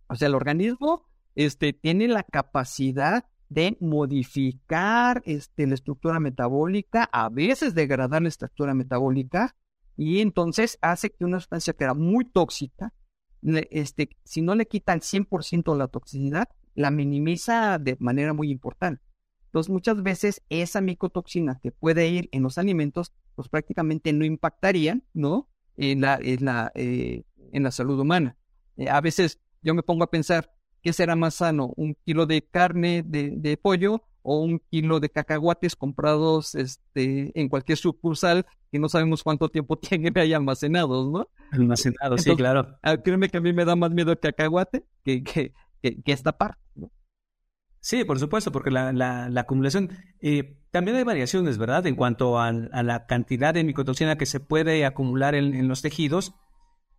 S1: O sea, el organismo este, tiene la capacidad de modificar este, la estructura metabólica, a veces degradar la estructura metabólica, y entonces hace que una sustancia que era muy tóxica, este, si no le quitan 100% la toxicidad, la minimiza de manera muy importante. Entonces, muchas veces esa micotoxina que puede ir en los alimentos, pues prácticamente no impactarían, ¿no? En la, en la, eh, en la salud humana. Eh, a veces yo me pongo a pensar, ¿qué será más sano? ¿Un kilo de carne de, pollo o un kilo de cacahuates comprados este, en cualquier sucursal que no sabemos cuánto tiempo [laughs] tienen ahí almacenados, ¿no?
S3: Almacenados, sí, claro.
S1: Ah, créeme que a mí me da más miedo el cacahuate que, que, que, que esta parte, ¿no?
S3: Sí, por supuesto, porque la, la, acumulación, eh, también hay variaciones, ¿verdad? En cuanto a, la cantidad de micotoxina que se puede acumular en, los tejidos,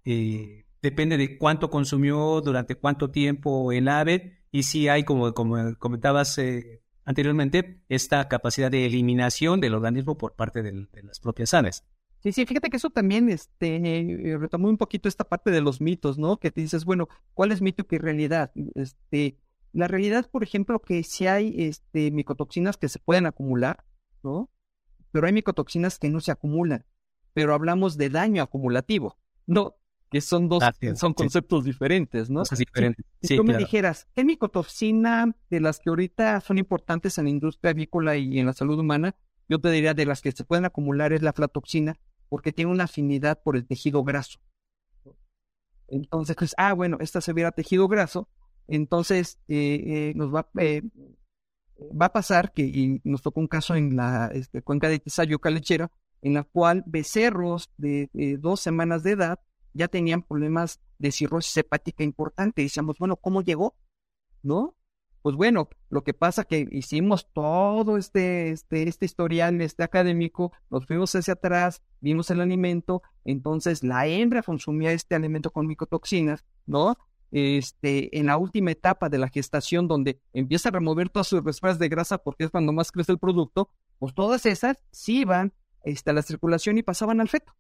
S3: eh, depende de cuánto consumió, durante cuánto tiempo el ave, y si hay, como, como comentabas eh, anteriormente, esta capacidad de eliminación del organismo por parte de las propias aves.
S1: Sí, sí, fíjate que eso también este, retomó un poquito esta parte de los mitos, ¿no? Que te dices, bueno, ¿cuál es mito y realidad? Este, la realidad, por ejemplo, que si hay este, micotoxinas que se pueden acumular, ¿no? Pero hay micotoxinas que no se acumulan. Pero hablamos de daño acumulativo, ¿no? Que son dos, son conceptos diferentes, ¿no?
S3: diferentes.
S1: Si, tú me dijeras, ¿qué micotoxina de las que ahorita son importantes en la industria avícola y en la salud humana? Yo te diría de las que se pueden acumular es la aflatoxina, porque tiene una afinidad por el tejido graso. Entonces, pues, ah, bueno, esta se viera tejido graso, entonces, eh, eh, nos va, eh, va a pasar que, y nos tocó un caso en la este, cuenca de Tisayo Calechera, en la cual becerros de dos semanas de edad ya tenían problemas de cirrosis hepática importante. Y decíamos, bueno, ¿cómo llegó? ¿No? Pues bueno, lo que pasa que hicimos todo este, este, este historial este académico, nos fuimos hacia atrás, vimos el alimento, entonces la hembra consumía este alimento con micotoxinas, ¿no? este, en la última etapa de la gestación, donde empieza a remover todas sus reservas de grasa porque es cuando más crece el producto, pues todas esas sí iban este, a la circulación y pasaban al feto.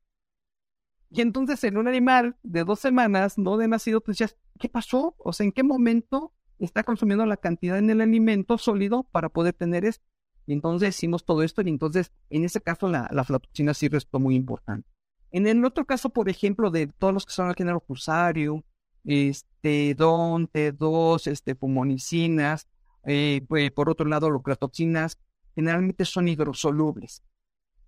S1: Y entonces en un animal de dos semanas, no de nacido, pues ya, ¿qué pasó? O sea, ¿en qué momento está consumiendo la cantidad en el alimento sólido para poder tener esto? Y entonces hicimos todo esto y entonces en ese caso la, la sí restó muy importante. En el otro caso, por ejemplo, de todos los que son al género fusario, este, DON, T2, este, fumonicinas, eh, pues, por otro lado, locratoxinas, generalmente son hidrosolubles.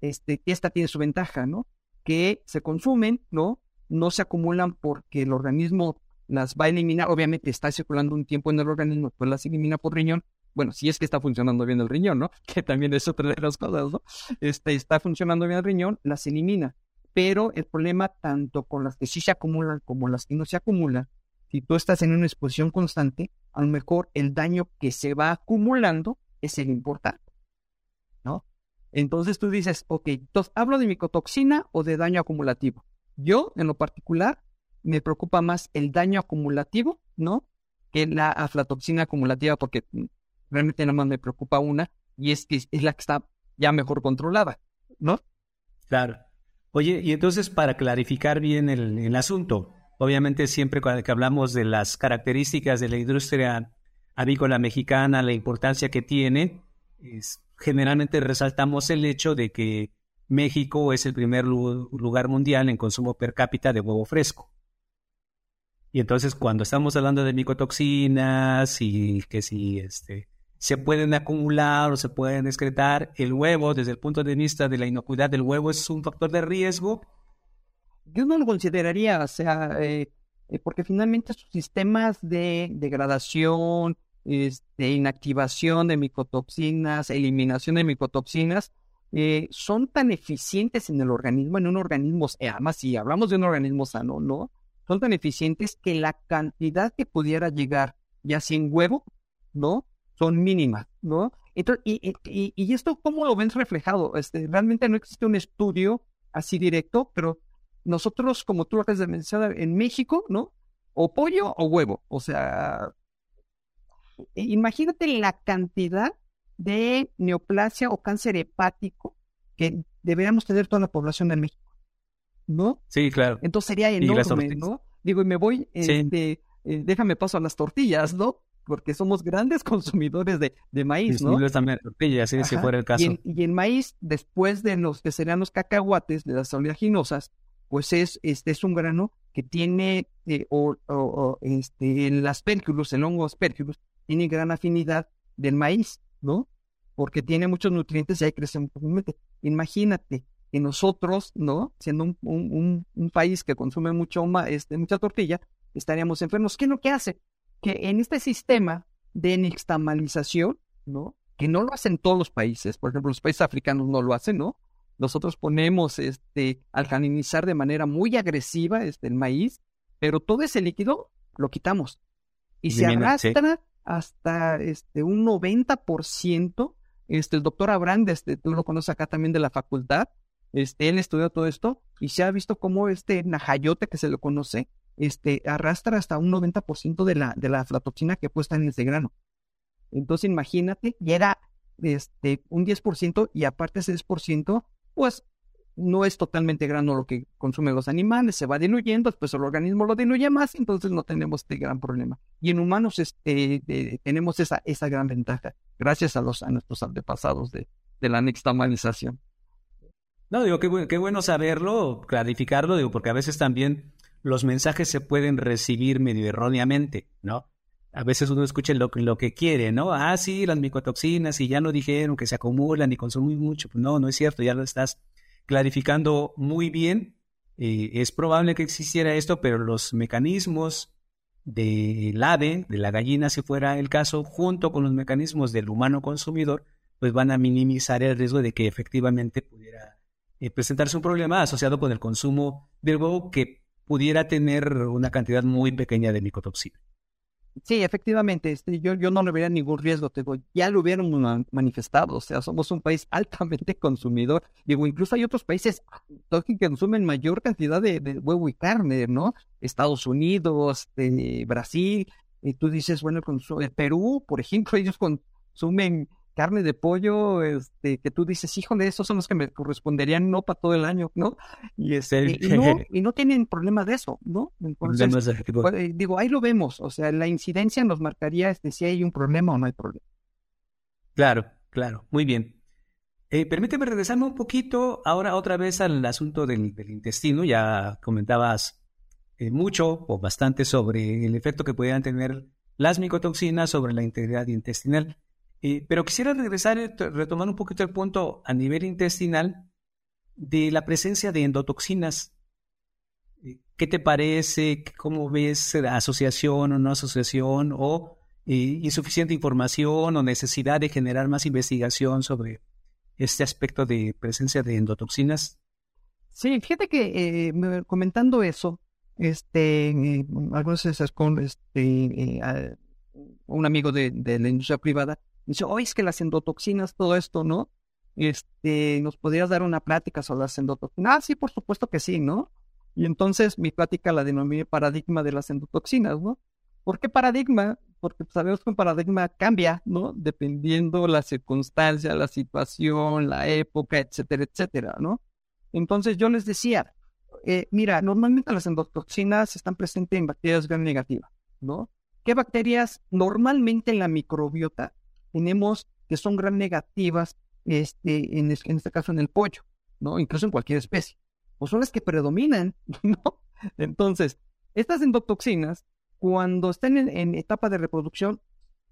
S1: Este, esta tiene su ventaja, ¿no? Que se consumen, ¿no? No se acumulan porque el organismo las va a eliminar. Obviamente está circulando un tiempo en el organismo, pues las elimina por riñón. Bueno, si es que está funcionando bien el riñón, ¿no? [laughs] Que también es otra de las cosas, ¿no? Este, está funcionando bien el riñón, las elimina pero el problema tanto con las que sí se acumulan como las que no se acumulan, si tú estás en una exposición constante, a lo mejor el daño que se va acumulando es el importante. Entonces tú dices, ok, entonces hablo de micotoxina o de daño acumulativo. Yo, en lo particular, me preocupa más el daño acumulativo, ¿no? Que la aflatoxina acumulativa, porque realmente nada más me preocupa una, y es que es la que está ya mejor controlada, ¿no?
S3: Claro. Oye, y entonces para clarificar bien el, asunto, obviamente siempre que hablamos de las características de la industria avícola mexicana, la importancia que tiene, generalmente resaltamos el hecho de que México es el primer lugar mundial en consumo per cápita de huevo fresco. Y entonces cuando estamos hablando de micotoxinas y que si este, se pueden acumular o se pueden excretar. El huevo, desde el punto de vista de la inocuidad del huevo, es un factor de riesgo.
S1: Yo no lo consideraría, o sea, eh, eh, porque finalmente sus sistemas de degradación, este, inactivación de micotoxinas, eliminación de micotoxinas, eh, son tan eficientes en el organismo, en un organismo, además si hablamos de un organismo sano, ¿no? Son tan eficientes que la cantidad que pudiera llegar, ya sin huevo, ¿no? son mínimas, ¿no? Entonces, y, y, y, esto, ¿cómo lo ven reflejado? Este, realmente no existe un estudio así directo, pero nosotros, como tú has de mencionar, en México, ¿no? o pollo o huevo. O sea, imagínate la cantidad de neoplasia o cáncer hepático que deberíamos tener toda la población de México. ¿No?
S3: Sí, claro.
S1: Entonces sería enorme, ¿no? Digo, y me voy, este, eh, déjame paso a las tortillas, ¿no? Porque somos grandes [laughs] consumidores de, de maíz, ¿no?
S3: también tortillas, si fuera el caso.
S1: Y en, y en, maíz, después de los que serían los cacahuates, de las oleaginosas, pues es, este es un grano que tiene, eh, o, o, este, el aspergillus, el hongo aspergillus, tiene gran afinidad del maíz, ¿no? Porque tiene muchos nutrientes y ahí crecen. Imagínate que nosotros, ¿no? Siendo un, un, un, país que consume mucho este, mucha tortilla, estaríamos enfermos. ¿Qué es lo que hace? Que en este sistema de nixtamalización, ¿no? Que no lo hacen todos los países, por ejemplo, los países africanos no lo hacen, ¿no? Nosotros ponemos este alcalinizar de manera muy agresiva este, el maíz, pero todo ese líquido lo quitamos y se arrastra hasta este un 90%. Este el doctor Abraham, este, tú lo conoces acá también de la facultad, este él estudió todo esto y se ha visto cómo este najayote que se lo conoce, este arrastra hasta un 90% de la de la aflatoxina que puesta en ese grano. Entonces imagínate, y era este un 10% y aparte ese 10% pues no es totalmente grano lo que consumen los animales, se va diluyendo, después el organismo lo diluye más, entonces no tenemos este gran problema. Y en humanos este, tenemos esa, esa gran ventaja, gracias a, los, a nuestros antepasados de, de la nixtamalización.
S3: No, digo, qué, qué bueno saberlo, clarificarlo, digo, porque a veces también los mensajes se pueden recibir medio erróneamente, ¿no? A veces uno escucha lo, lo que quiere, ¿no? Ah, sí, las micotoxinas, y ya no dijeron que se acumulan y consumen mucho. Pues no, no es cierto, ya lo estás clarificando muy bien. Eh, es probable que existiera esto, pero los mecanismos del ave, de la gallina, si fuera el caso, junto con los mecanismos del humano consumidor, pues van a minimizar el riesgo de que efectivamente pudiera eh, presentarse un problema asociado con el consumo del huevo que pudiera tener una cantidad muy pequeña de micotoxina.
S1: Sí, efectivamente, este, yo, yo no le vería ningún riesgo, te digo, ya lo hubieran manifestado, o sea, somos un país [laughs] altamente consumidor, digo, incluso hay otros países que consumen mayor cantidad de, huevo y carne, ¿no? Estados Unidos, de Brasil, y tú dices, bueno, el Perú, por ejemplo, [laughs] ellos consumen carne de pollo, este, que tú dices, híjole, esos son los que me corresponderían no para todo el año, ¿no? Y, este, y, no, [laughs] y no tienen problema de eso, ¿no? Entonces, pues, eh, digo, ahí lo vemos, o sea, la incidencia nos marcaría este, si hay un problema o no hay problema.
S3: Claro, claro, muy bien. Eh, permíteme regresarme un poquito ahora otra vez al asunto del, intestino. Ya comentabas eh, mucho o bastante sobre el efecto que podían tener las micotoxinas sobre la integridad intestinal. Eh, pero quisiera regresar, y retomar un poquito el punto a nivel intestinal de la presencia de endotoxinas. Eh, ¿Qué te parece? ¿Cómo ves la asociación o no asociación? ¿O eh, insuficiente información o necesidad de generar más investigación sobre este aspecto de presencia de endotoxinas?
S1: Sí, fíjate que comentando eso, este, algunas veces con este, un amigo de, la industria privada, Dice, oye, es que las endotoxinas, todo esto, ¿no? Este, ¿nos podrías dar una plática sobre las endotoxinas? Ah, sí, por supuesto que sí, ¿no? Y entonces mi plática la denominé paradigma de las endotoxinas, ¿no? ¿Por qué paradigma? Porque sabemos que un paradigma cambia, ¿no? Dependiendo la circunstancia, la situación, la época, etcétera, etcétera, ¿no? Entonces yo les decía, eh, mira, normalmente las endotoxinas están presentes en bacterias gram negativas, ¿no? ¿Qué bacterias normalmente en la microbiota tenemos que son gran negativas, este, en, este caso en el pollo, ¿no? Incluso en cualquier especie. O son las que predominan, [laughs] ¿no? Entonces, estas endotoxinas, cuando están en, etapa de reproducción,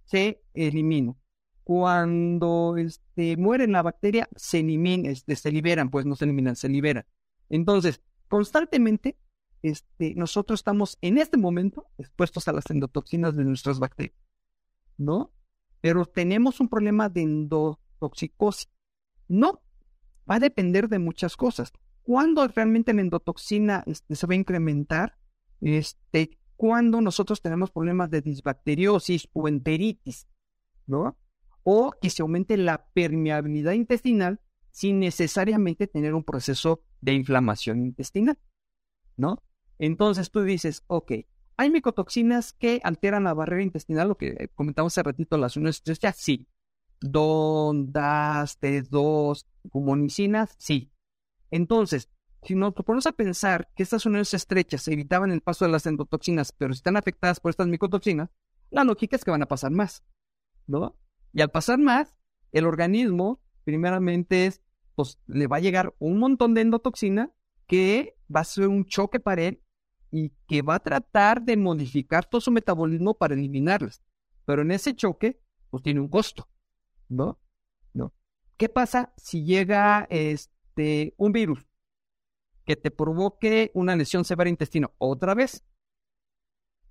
S1: se eliminan. Cuando este, muere la bacteria, se eliminan, este, se liberan, pues no se eliminan, se liberan. Entonces, constantemente, este, nosotros estamos en este momento expuestos a las endotoxinas de nuestras bacterias, ¿no? Pero tenemos un problema de endotoxicosis. No, va a depender de muchas cosas. ¿Cuándo realmente la endotoxina este, se va a incrementar? Este, cuando nosotros tenemos problemas de disbacteriosis o enteritis, ¿no? O que se aumente la permeabilidad intestinal sin necesariamente tener un proceso de inflamación intestinal, ¿no? Entonces tú dices, ok, ¿Hay micotoxinas que alteran la barrera intestinal? Lo que comentamos hace ratito, las uniones estrechas, sí. Dondas, T2, gumonicinas, sí. Entonces, si nos ponemos a pensar que estas uniones estrechas evitaban el paso de las endotoxinas, pero están afectadas por estas micotoxinas, la lógica es que van a pasar más, ¿no? Y al pasar más, el organismo, primeramente, es, pues, le va a llegar un montón de endotoxina que va a ser un choque para él y que va a tratar de modificar todo su metabolismo para eliminarlas. Pero en ese choque, pues tiene un costo, ¿no? ¿No? ¿Qué pasa si llega este, un virus que te provoque una lesión severa intestino otra vez?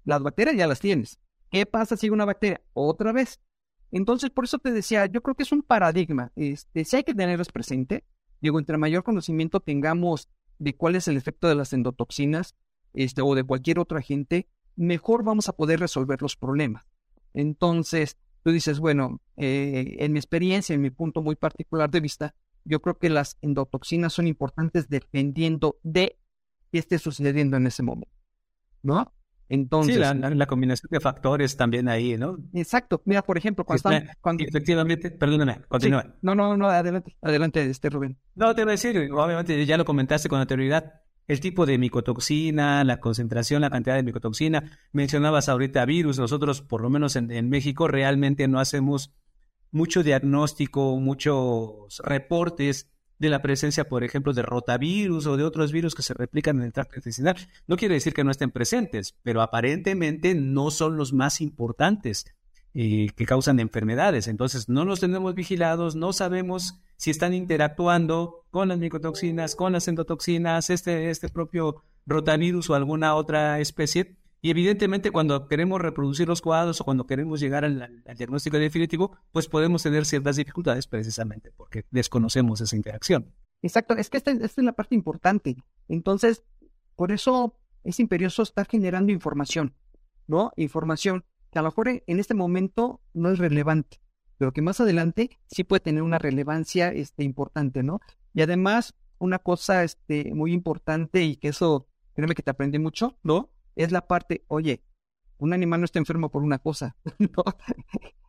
S1: Las bacterias ya las tienes. ¿Qué pasa si llega una bacteria otra vez? Entonces, por eso te decía, yo creo que es un paradigma. Este, si hay que tenerlos presente, digo, entre mayor conocimiento tengamos de cuál es el efecto de las endotoxinas este, o de cualquier otro agente, mejor vamos a poder resolver los problemas. Entonces, tú dices, bueno, eh, en mi experiencia, en mi punto muy particular de vista, yo creo que las endotoxinas son importantes dependiendo de qué esté sucediendo en ese momento, ¿no?
S3: Entonces, sí, la, combinación de factores también ahí, ¿no?
S1: Exacto. Mira, por ejemplo, cuando están... Cuando...
S3: Efectivamente, perdóname, continúa.
S1: No, no, no, adelante, adelante, este Rubén.
S3: No, te voy a decir, obviamente ya lo comentaste con anterioridad, el tipo de micotoxina, la concentración, la cantidad de micotoxina. Mencionabas ahorita virus, nosotros por lo menos en, en México realmente no hacemos mucho diagnóstico, muchos reportes de la presencia, por ejemplo, de rotavirus o de otros virus que se replican en el tracto intestinal. No quiere decir que no estén presentes, pero aparentemente no son los más importantes eh, que causan enfermedades. Entonces, no los tenemos vigilados, no sabemos si están interactuando con las micotoxinas, con las endotoxinas, este, este propio rotavirus o alguna otra especie. Y evidentemente cuando queremos reproducir los cuadros o cuando queremos llegar al, diagnóstico definitivo, pues podemos tener ciertas dificultades precisamente porque desconocemos esa interacción.
S1: Exacto, es que esta, esta es la parte importante. Entonces, por eso es imperioso estar generando información, ¿no? Información que a lo mejor en este momento no es relevante, pero que más adelante sí puede tener una relevancia este, importante, ¿no? Y además, una cosa este, muy importante y que eso, créeme que te aprendí mucho, ¿no? es la parte, oye, un animal no está enfermo por una cosa, [laughs] ¿no?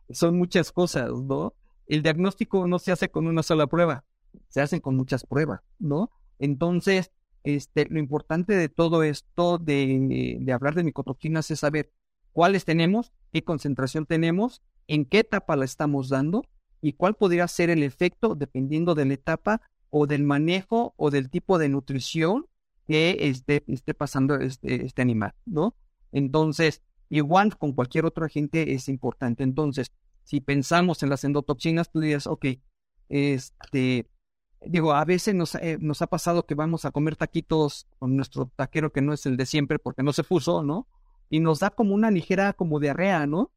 S1: Son muchas cosas, ¿no? El diagnóstico no se hace con una sola prueba, se hacen con muchas pruebas, ¿no? Entonces, este, lo importante de todo esto de, hablar de micotoxinas es saber cuáles tenemos, qué concentración tenemos, en qué etapa la estamos dando y cuál podría ser el efecto dependiendo de la etapa o del manejo o del tipo de nutrición que esté, esté pasando este, este animal, ¿no? Entonces, igual con cualquier otro agente es importante. Entonces, si pensamos en las endotoxinas, tú dirías, ok, este, digo, a veces nos, eh, nos ha pasado que vamos a comer taquitos con nuestro taquero que no es el de siempre porque no se puso, ¿no? Y nos da como una ligera como diarrea, ¿no?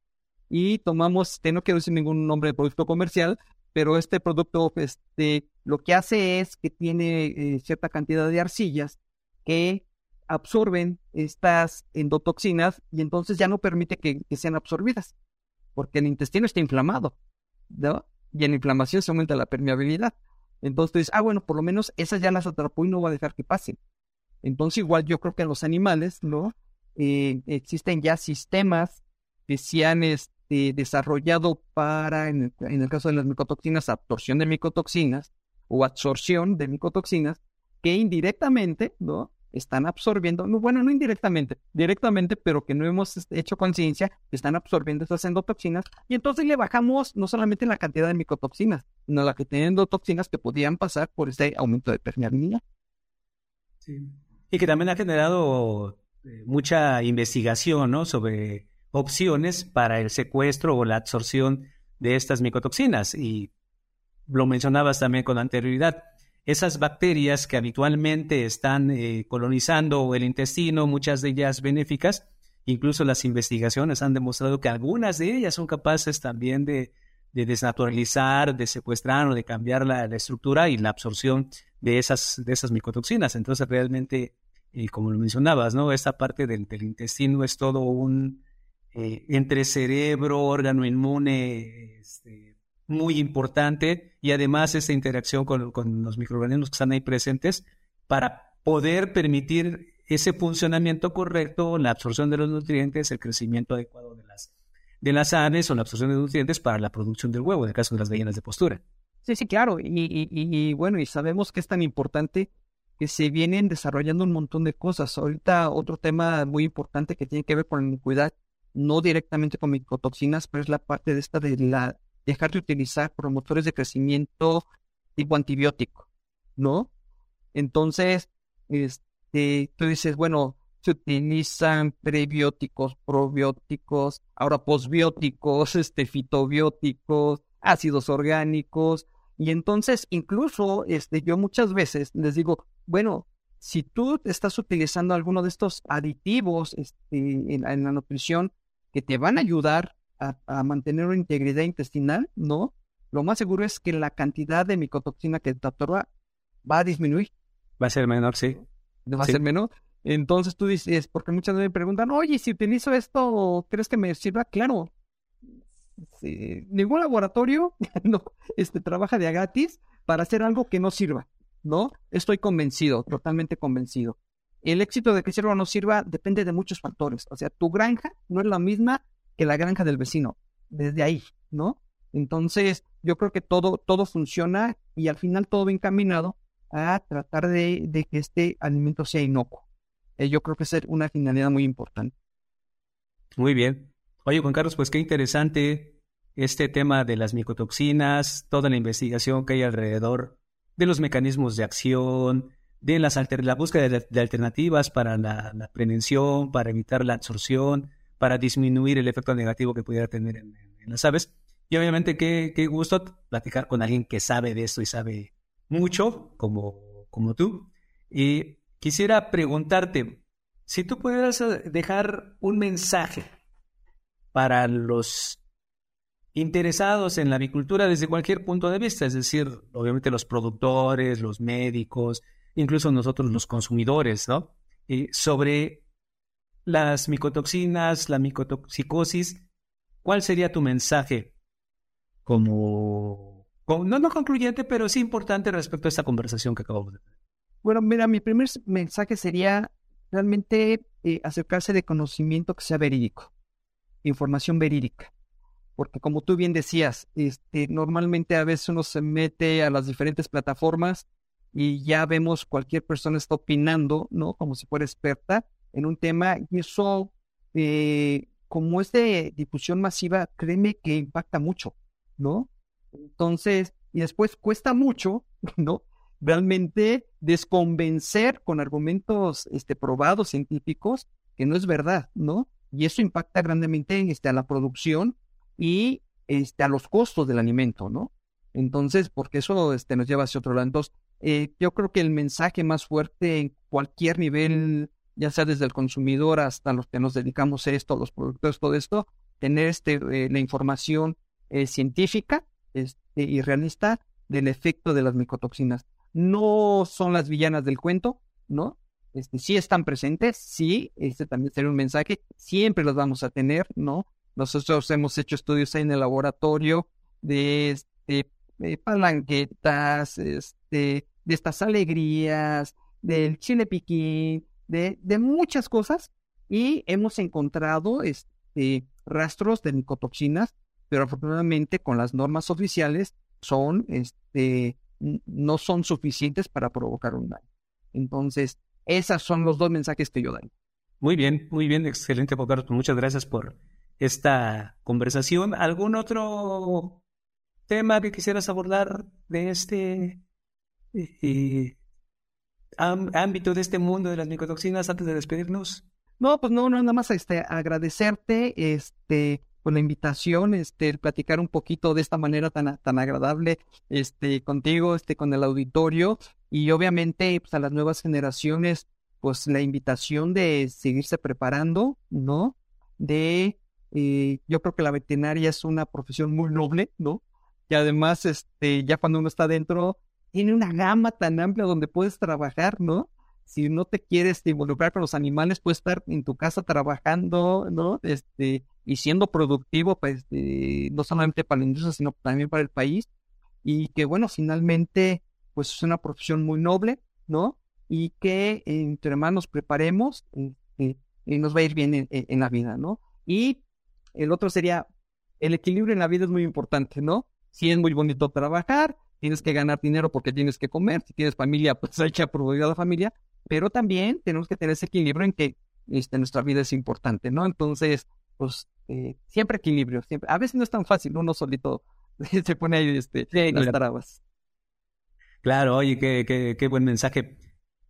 S1: Y tomamos, este, no quiero decir ningún nombre de producto comercial, pero este producto, este, lo que hace es que tiene eh, cierta cantidad de arcillas que absorben estas endotoxinas y entonces ya no permite que, sean absorbidas, porque el intestino está inflamado, ¿no? Y en la inflamación se aumenta la permeabilidad. Entonces ah, bueno, por lo menos esas ya las atrapó y no va a dejar que pasen. Entonces igual yo creo que en los animales, ¿no? Eh, existen ya sistemas que se han este, desarrollado para, en el, en el caso de las micotoxinas, absorción de micotoxinas o absorción de micotoxinas, que indirectamente, ¿no? están absorbiendo, bueno, no indirectamente, directamente, pero que no hemos este, hecho conciencia, están absorbiendo esas endotoxinas y entonces le bajamos no solamente la cantidad de micotoxinas, sino la que tienen endotoxinas que podían pasar por ese aumento de permeabilidad.
S3: Sí. Y que también ha generado mucha investigación, ¿no? Sobre opciones para el secuestro o la absorción de estas micotoxinas y lo mencionabas también con anterioridad esas bacterias que habitualmente están eh, colonizando el intestino, muchas de ellas benéficas, incluso las investigaciones han demostrado que algunas de ellas son capaces también de, desnaturalizar, de secuestrar o de cambiar la, estructura y la absorción de esas, de esas micotoxinas. Entonces, realmente, eh, como lo mencionabas, ¿no? Esta parte del, intestino es todo un eh, entre cerebro, órgano inmune, este, muy importante y además esa interacción con, los microorganismos que están ahí presentes para poder permitir ese funcionamiento correcto, la absorción de los nutrientes, el crecimiento adecuado de las, de las aves o la absorción de nutrientes para la producción del huevo, en el caso de las gallinas de postura.
S1: Sí, sí, claro. Y, y, y, bueno, y sabemos que es tan importante que se vienen desarrollando un montón de cosas. Ahorita otro tema muy importante que tiene que ver con la iniquidad, no directamente con micotoxinas, pero es la parte de esta de la dejar de utilizar promotores de crecimiento tipo antibiótico, ¿no? Entonces, este, tú dices, bueno, se utilizan prebióticos, probióticos, ahora posbióticos, [laughs] este, fitobióticos, ácidos orgánicos, y entonces incluso este, yo muchas veces les digo, bueno, si tú estás utilizando alguno de estos aditivos este, en, la nutrición que te van a ayudar a, mantener una integridad intestinal, ¿no? Lo más seguro es que la cantidad de micotoxina que te absorba va a disminuir.
S3: Va a ser menor, sí.
S1: Va a ser menor. Entonces tú dices, porque muchas veces me preguntan, oye, si utilizo esto, ¿crees que me sirva? Claro. ningún laboratorio [laughs] no, este, trabaja de gratis para hacer algo que no sirva, ¿no? Estoy convencido, totalmente convencido. El éxito de que sirva o no sirva depende de muchos factores. O sea, tu granja no es la misma que la granja del vecino, desde ahí, ¿no? Entonces, yo creo que todo, todo funciona y al final todo va encaminado a tratar de, que este alimento sea inocuo. Eh, yo creo que es una finalidad muy importante.
S3: Muy bien. Oye, Juan Carlos, pues qué interesante este tema de las micotoxinas, toda la investigación que hay alrededor de los mecanismos de acción, de las la búsqueda de, alternativas para la, prevención, para evitar la absorción, para disminuir el efecto negativo que pudiera tener en, las aves. Y obviamente qué, qué, gusto platicar con alguien que sabe de esto y sabe mucho, como, como tú. Y quisiera preguntarte, si tú pudieras eh, dejar un mensaje para los interesados en la avicultura desde cualquier punto de vista, es decir, obviamente los productores, los médicos, incluso nosotros los consumidores, ¿no? Sobre las micotoxinas, la micotoxicosis, ¿cuál sería tu mensaje como, no, no concluyente, pero sí importante respecto a esta conversación que acabamos de tener?
S1: Bueno, mira, mi primer mensaje sería realmente eh, acercarse de conocimiento que sea verídico, información verídica. Porque como tú bien decías, este, normalmente a veces uno se mete a las diferentes plataformas y ya vemos cualquier persona está opinando, ¿no? Como si fuera experta en un tema y eso, eh, como es de difusión masiva, créeme que impacta mucho, ¿no? Entonces, y después cuesta mucho, [laughs] ¿no? Realmente desconvencer con argumentos este, probados, científicos, que no es verdad, ¿no? Y eso impacta grandemente este, a la producción y este, a los costos del alimento, ¿no? Entonces, porque eso este, nos lleva hacia otro lado. Entonces, eh, yo creo que el mensaje más fuerte en cualquier nivel ya sea desde el consumidor hasta los que nos dedicamos a esto, los productores, todo esto, tener este, eh, la información eh, científica este, y realista del efecto de las micotoxinas. No son las villanas del cuento, ¿no? Este, sí están presentes, sí, este también sería un mensaje, siempre las vamos a tener, ¿no? Nosotros hemos hecho estudios ahí en el laboratorio de este, eh, palanquetas, este, de estas alegrías, del chile piquín, de, muchas cosas y hemos encontrado este, rastros de micotoxinas, pero afortunadamente con las normas oficiales son, este, no son suficientes para provocar un daño. Entonces, esos son los dos mensajes que yo doy.
S3: Muy bien, muy bien, excelente, Carlos. Pues muchas gracias por esta conversación. ¿Algún otro tema que quisieras abordar de este eh, ámbito de este mundo de las micotoxinas antes de despedirnos?
S1: No, pues no, no, nada más este, agradecerte este, por la invitación, este, platicar un poquito de esta manera tan, tan agradable este, contigo, este, con el auditorio y obviamente pues, a las nuevas generaciones, pues la invitación de seguirse preparando, ¿no? De, eh, yo creo que la veterinaria es una profesión muy noble, ¿no? Y además, este, ya cuando uno está dentro, tiene una gama tan amplia donde puedes trabajar, ¿no? Si no te quieres involucrar con los animales, puedes estar en tu casa trabajando, ¿no? Este, y siendo productivo, pues, eh, no solamente para la industria, sino también para el país. Y que, bueno, finalmente, pues es una profesión muy noble, ¿no? y que entre más preparemos, este, nos va a ir bien en, en, la vida, ¿no? Y el otro sería, el equilibrio en la vida es muy importante, ¿no? Si es muy bonito trabajar, tienes que ganar dinero porque tienes que comer, si tienes familia, pues hay que aprovechar a la familia, pero también tenemos que tener ese equilibrio en que este, nuestra vida es importante, ¿no? Entonces, pues eh, siempre equilibrio, siempre. A veces no es tan fácil, uno solito [laughs] se pone ahí este, las trabas.
S3: Claro, oye, qué, qué, qué buen mensaje.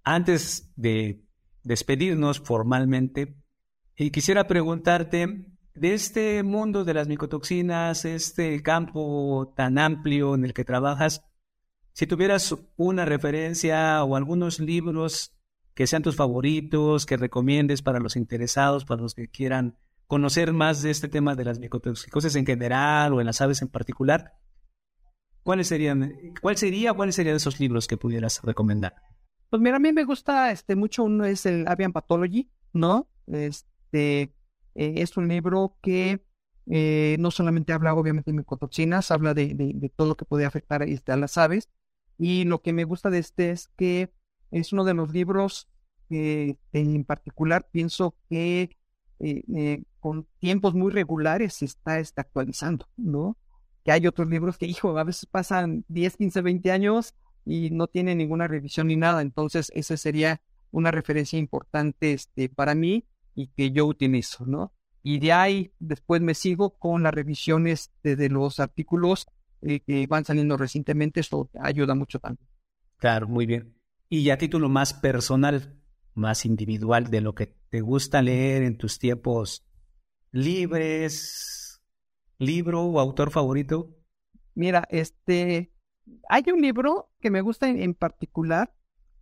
S3: Antes de despedirnos formalmente, y quisiera preguntarte, de este mundo de las micotoxinas, este campo tan amplio en el que trabajas, si tuvieras una referencia o algunos libros que sean tus favoritos, que recomiendes para los interesados, para los que quieran conocer más de este tema de las micotoxicosis en general o en las aves en particular, ¿cuáles serían, cuál sería, cuáles serían esos libros que pudieras recomendar?
S1: Pues mira, a mí me gusta este mucho uno es el Avian Pathology, ¿no? Este eh, es un libro que eh, no solamente habla obviamente de micotoxinas, habla de, todo lo que puede afectar este, a las aves. Y lo que me gusta de este es que es uno de los libros que en particular pienso que eh, con tiempos muy regulares se está, está actualizando, ¿no? Que hay otros libros que, hijo, a veces pasan 10, 15, 20 años y no tiene ninguna revisión ni nada. Entonces, esa sería una referencia importante este, para mí y que yo utilizo, ¿no? Y de ahí después me sigo con las revisiones de, los artículos eh, que van saliendo recientemente. Esto ayuda mucho también.
S3: Claro, muy bien. Y a título más personal, más individual, de lo que te gusta leer en tus tiempos libres, libro o autor favorito.
S1: Mira, este, hay un libro que me gusta en, particular.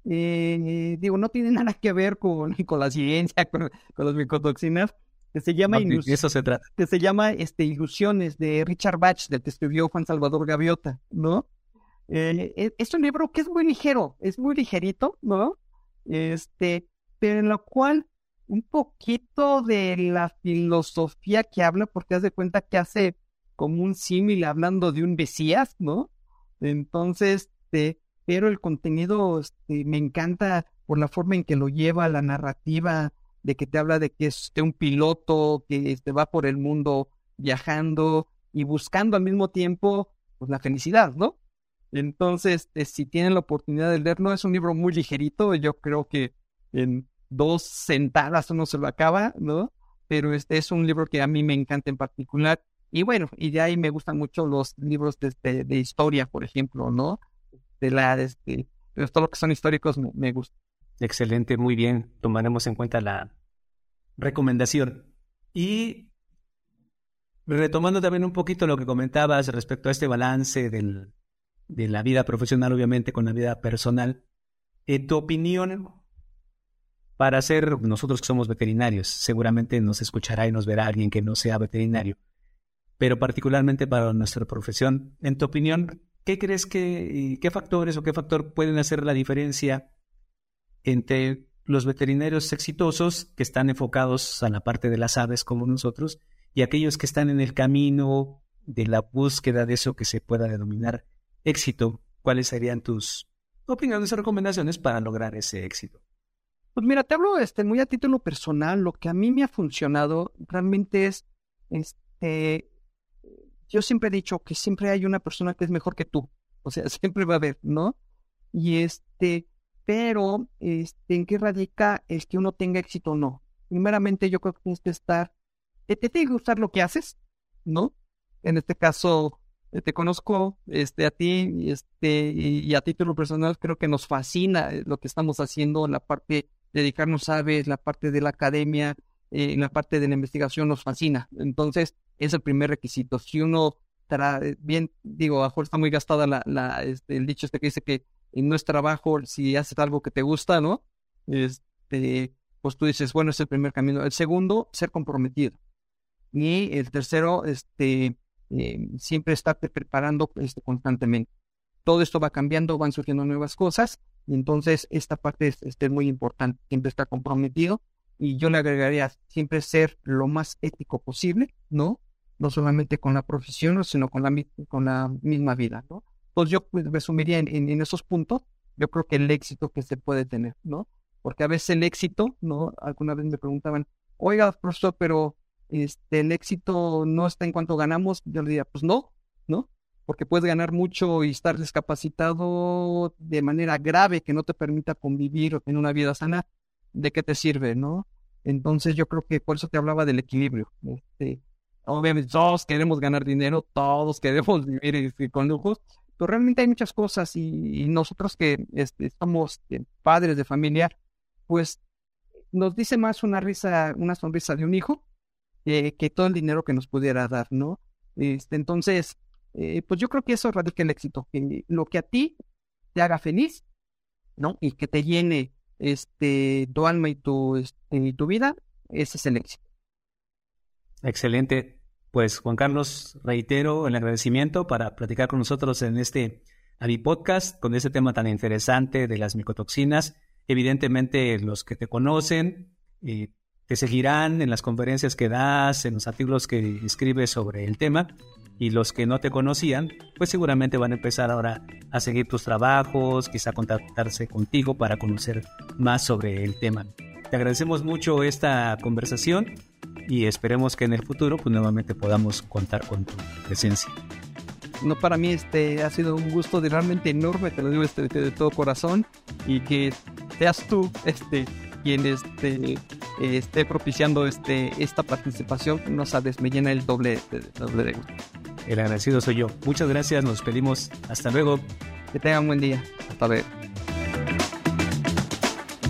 S1: Eh, digo, no tiene nada que ver con, [laughs] con la ciencia, con, las micotoxinas, que se llama
S3: eso se trata.
S1: que se llama este Ilusiones de Richard Bach, del que escribió Juan Salvador Gaviota, ¿no? Eh, e, es un libro que es muy ligero, es muy ligerito, ¿no? Este, pero en lo cual un poquito de la filosofía que habla, porque haz de cuenta que hace como un símil hablando de un Mesías, ¿no? Entonces, este, pero el contenido este, me encanta por la forma en que lo lleva la narrativa, de que te habla de que es un piloto que este, va por el mundo viajando y buscando al mismo tiempo pues, la felicidad, ¿no? Entonces, este, si tienen la oportunidad de leerlo, es un libro muy ligerito, yo creo que en dos sentadas uno se lo acaba, ¿no? Pero este es un libro que a mí me encanta en particular y bueno, y de ahí me gustan mucho los libros de, de, historia, por ejemplo, ¿no? De la, este, de todo lo que son históricos me, me gusta.
S3: Excelente, muy bien. Tomaremos en cuenta la recomendación. Y retomando también un poquito lo que comentabas respecto a este balance del, de la vida profesional, obviamente, con la vida personal, en tu opinión, para ser nosotros que somos veterinarios, seguramente nos escuchará y nos verá alguien que no sea veterinario pero particularmente para nuestra profesión. En tu opinión, ¿qué crees que, qué factores o qué factor pueden hacer la diferencia entre los veterinarios exitosos que están enfocados a la parte de las aves como nosotros y aquellos que están en el camino de la búsqueda de eso que se pueda denominar éxito? ¿Cuáles serían tus opiniones o recomendaciones para lograr ese éxito?
S1: Pues mira, te hablo este, muy a título personal. Lo que a mí me ha funcionado realmente es este, yo siempre he dicho que siempre hay una persona que es mejor que tú. O sea, [laughs] siempre va a haber, ¿no? Y este, pero, este, ¿en qué radica el que uno tenga éxito o no? Primeramente, yo creo que tienes que estar, te, te tiene que gustar lo que haces, ¿no? En este caso, eh, te conozco, este, a ti, este, y, a título personal, creo que nos fascina eh, lo que estamos haciendo, la parte, dedicarnos a la parte de la academia, eh, la parte de la investigación nos fascina. Entonces, es el primer requisito. Si uno, bien, digo, a está muy gastada la, la, este, el dicho este que dice que no es trabajo si haces algo que te gusta, ¿no? Este, pues tú dices, bueno, es el primer camino. El segundo, ser comprometido. Y el tercero, este, eh, siempre estarte preparando este, constantemente. Todo esto va cambiando, van surgiendo nuevas cosas, y entonces esta parte es, este, muy importante, siempre estar comprometido, y yo le agregaría siempre ser lo más ético posible, ¿no? No solamente con la profesión, sino con la, con la misma vida, ¿no? Pues yo pues, resumiría en, en, esos puntos yo creo que el éxito que se puede tener, ¿no? Porque a veces el éxito, ¿no? Alguna vez me preguntaban, oiga, profesor, pero este, el éxito no está en cuanto ganamos. Yo le diría, pues no, ¿no? Porque puedes ganar mucho y estar discapacitado de manera grave que no te permita convivir en una vida sana. ¿De qué te sirve, no? Entonces yo creo que por eso te hablaba del equilibrio. Este, obviamente todos queremos ganar dinero, todos queremos [laughs] vivir con lujos, pero realmente hay muchas cosas y, nosotros que este, somos eh, padres de familia, pues nos dice más una risa, una sonrisa de un hijo que todo el dinero que nos pudiera dar, ¿no? Este, entonces, eh, pues yo creo que eso radica el éxito, que lo que a ti te haga feliz, ¿no? Y que te llene este, tu alma y tu, este, tu vida, ese es el éxito.
S3: Excelente. Pues Juan Carlos, reitero el agradecimiento para platicar con nosotros en este AVI Podcast con este tema tan interesante de las micotoxinas. Evidentemente, los que te conocen eh, te seguirán en las conferencias que das, en los artículos que escribes sobre el tema y los que no te conocían, pues seguramente van a empezar ahora a seguir tus trabajos, quizá contactarse contigo para conocer más sobre el tema. Te agradecemos mucho esta conversación y esperemos que en el futuro pues nuevamente podamos contar con tu presencia.
S1: No, para mí este ha sido un gusto realmente enorme, te lo digo este, de todo corazón y que seas tú este quien este, esté propiciando este, esta participación, no sabes, me llena el doble, de, doble de gusto.
S3: El agradecido soy yo. Muchas gracias, nos despedimos. Hasta luego.
S1: Que tengan un buen día. Hasta luego.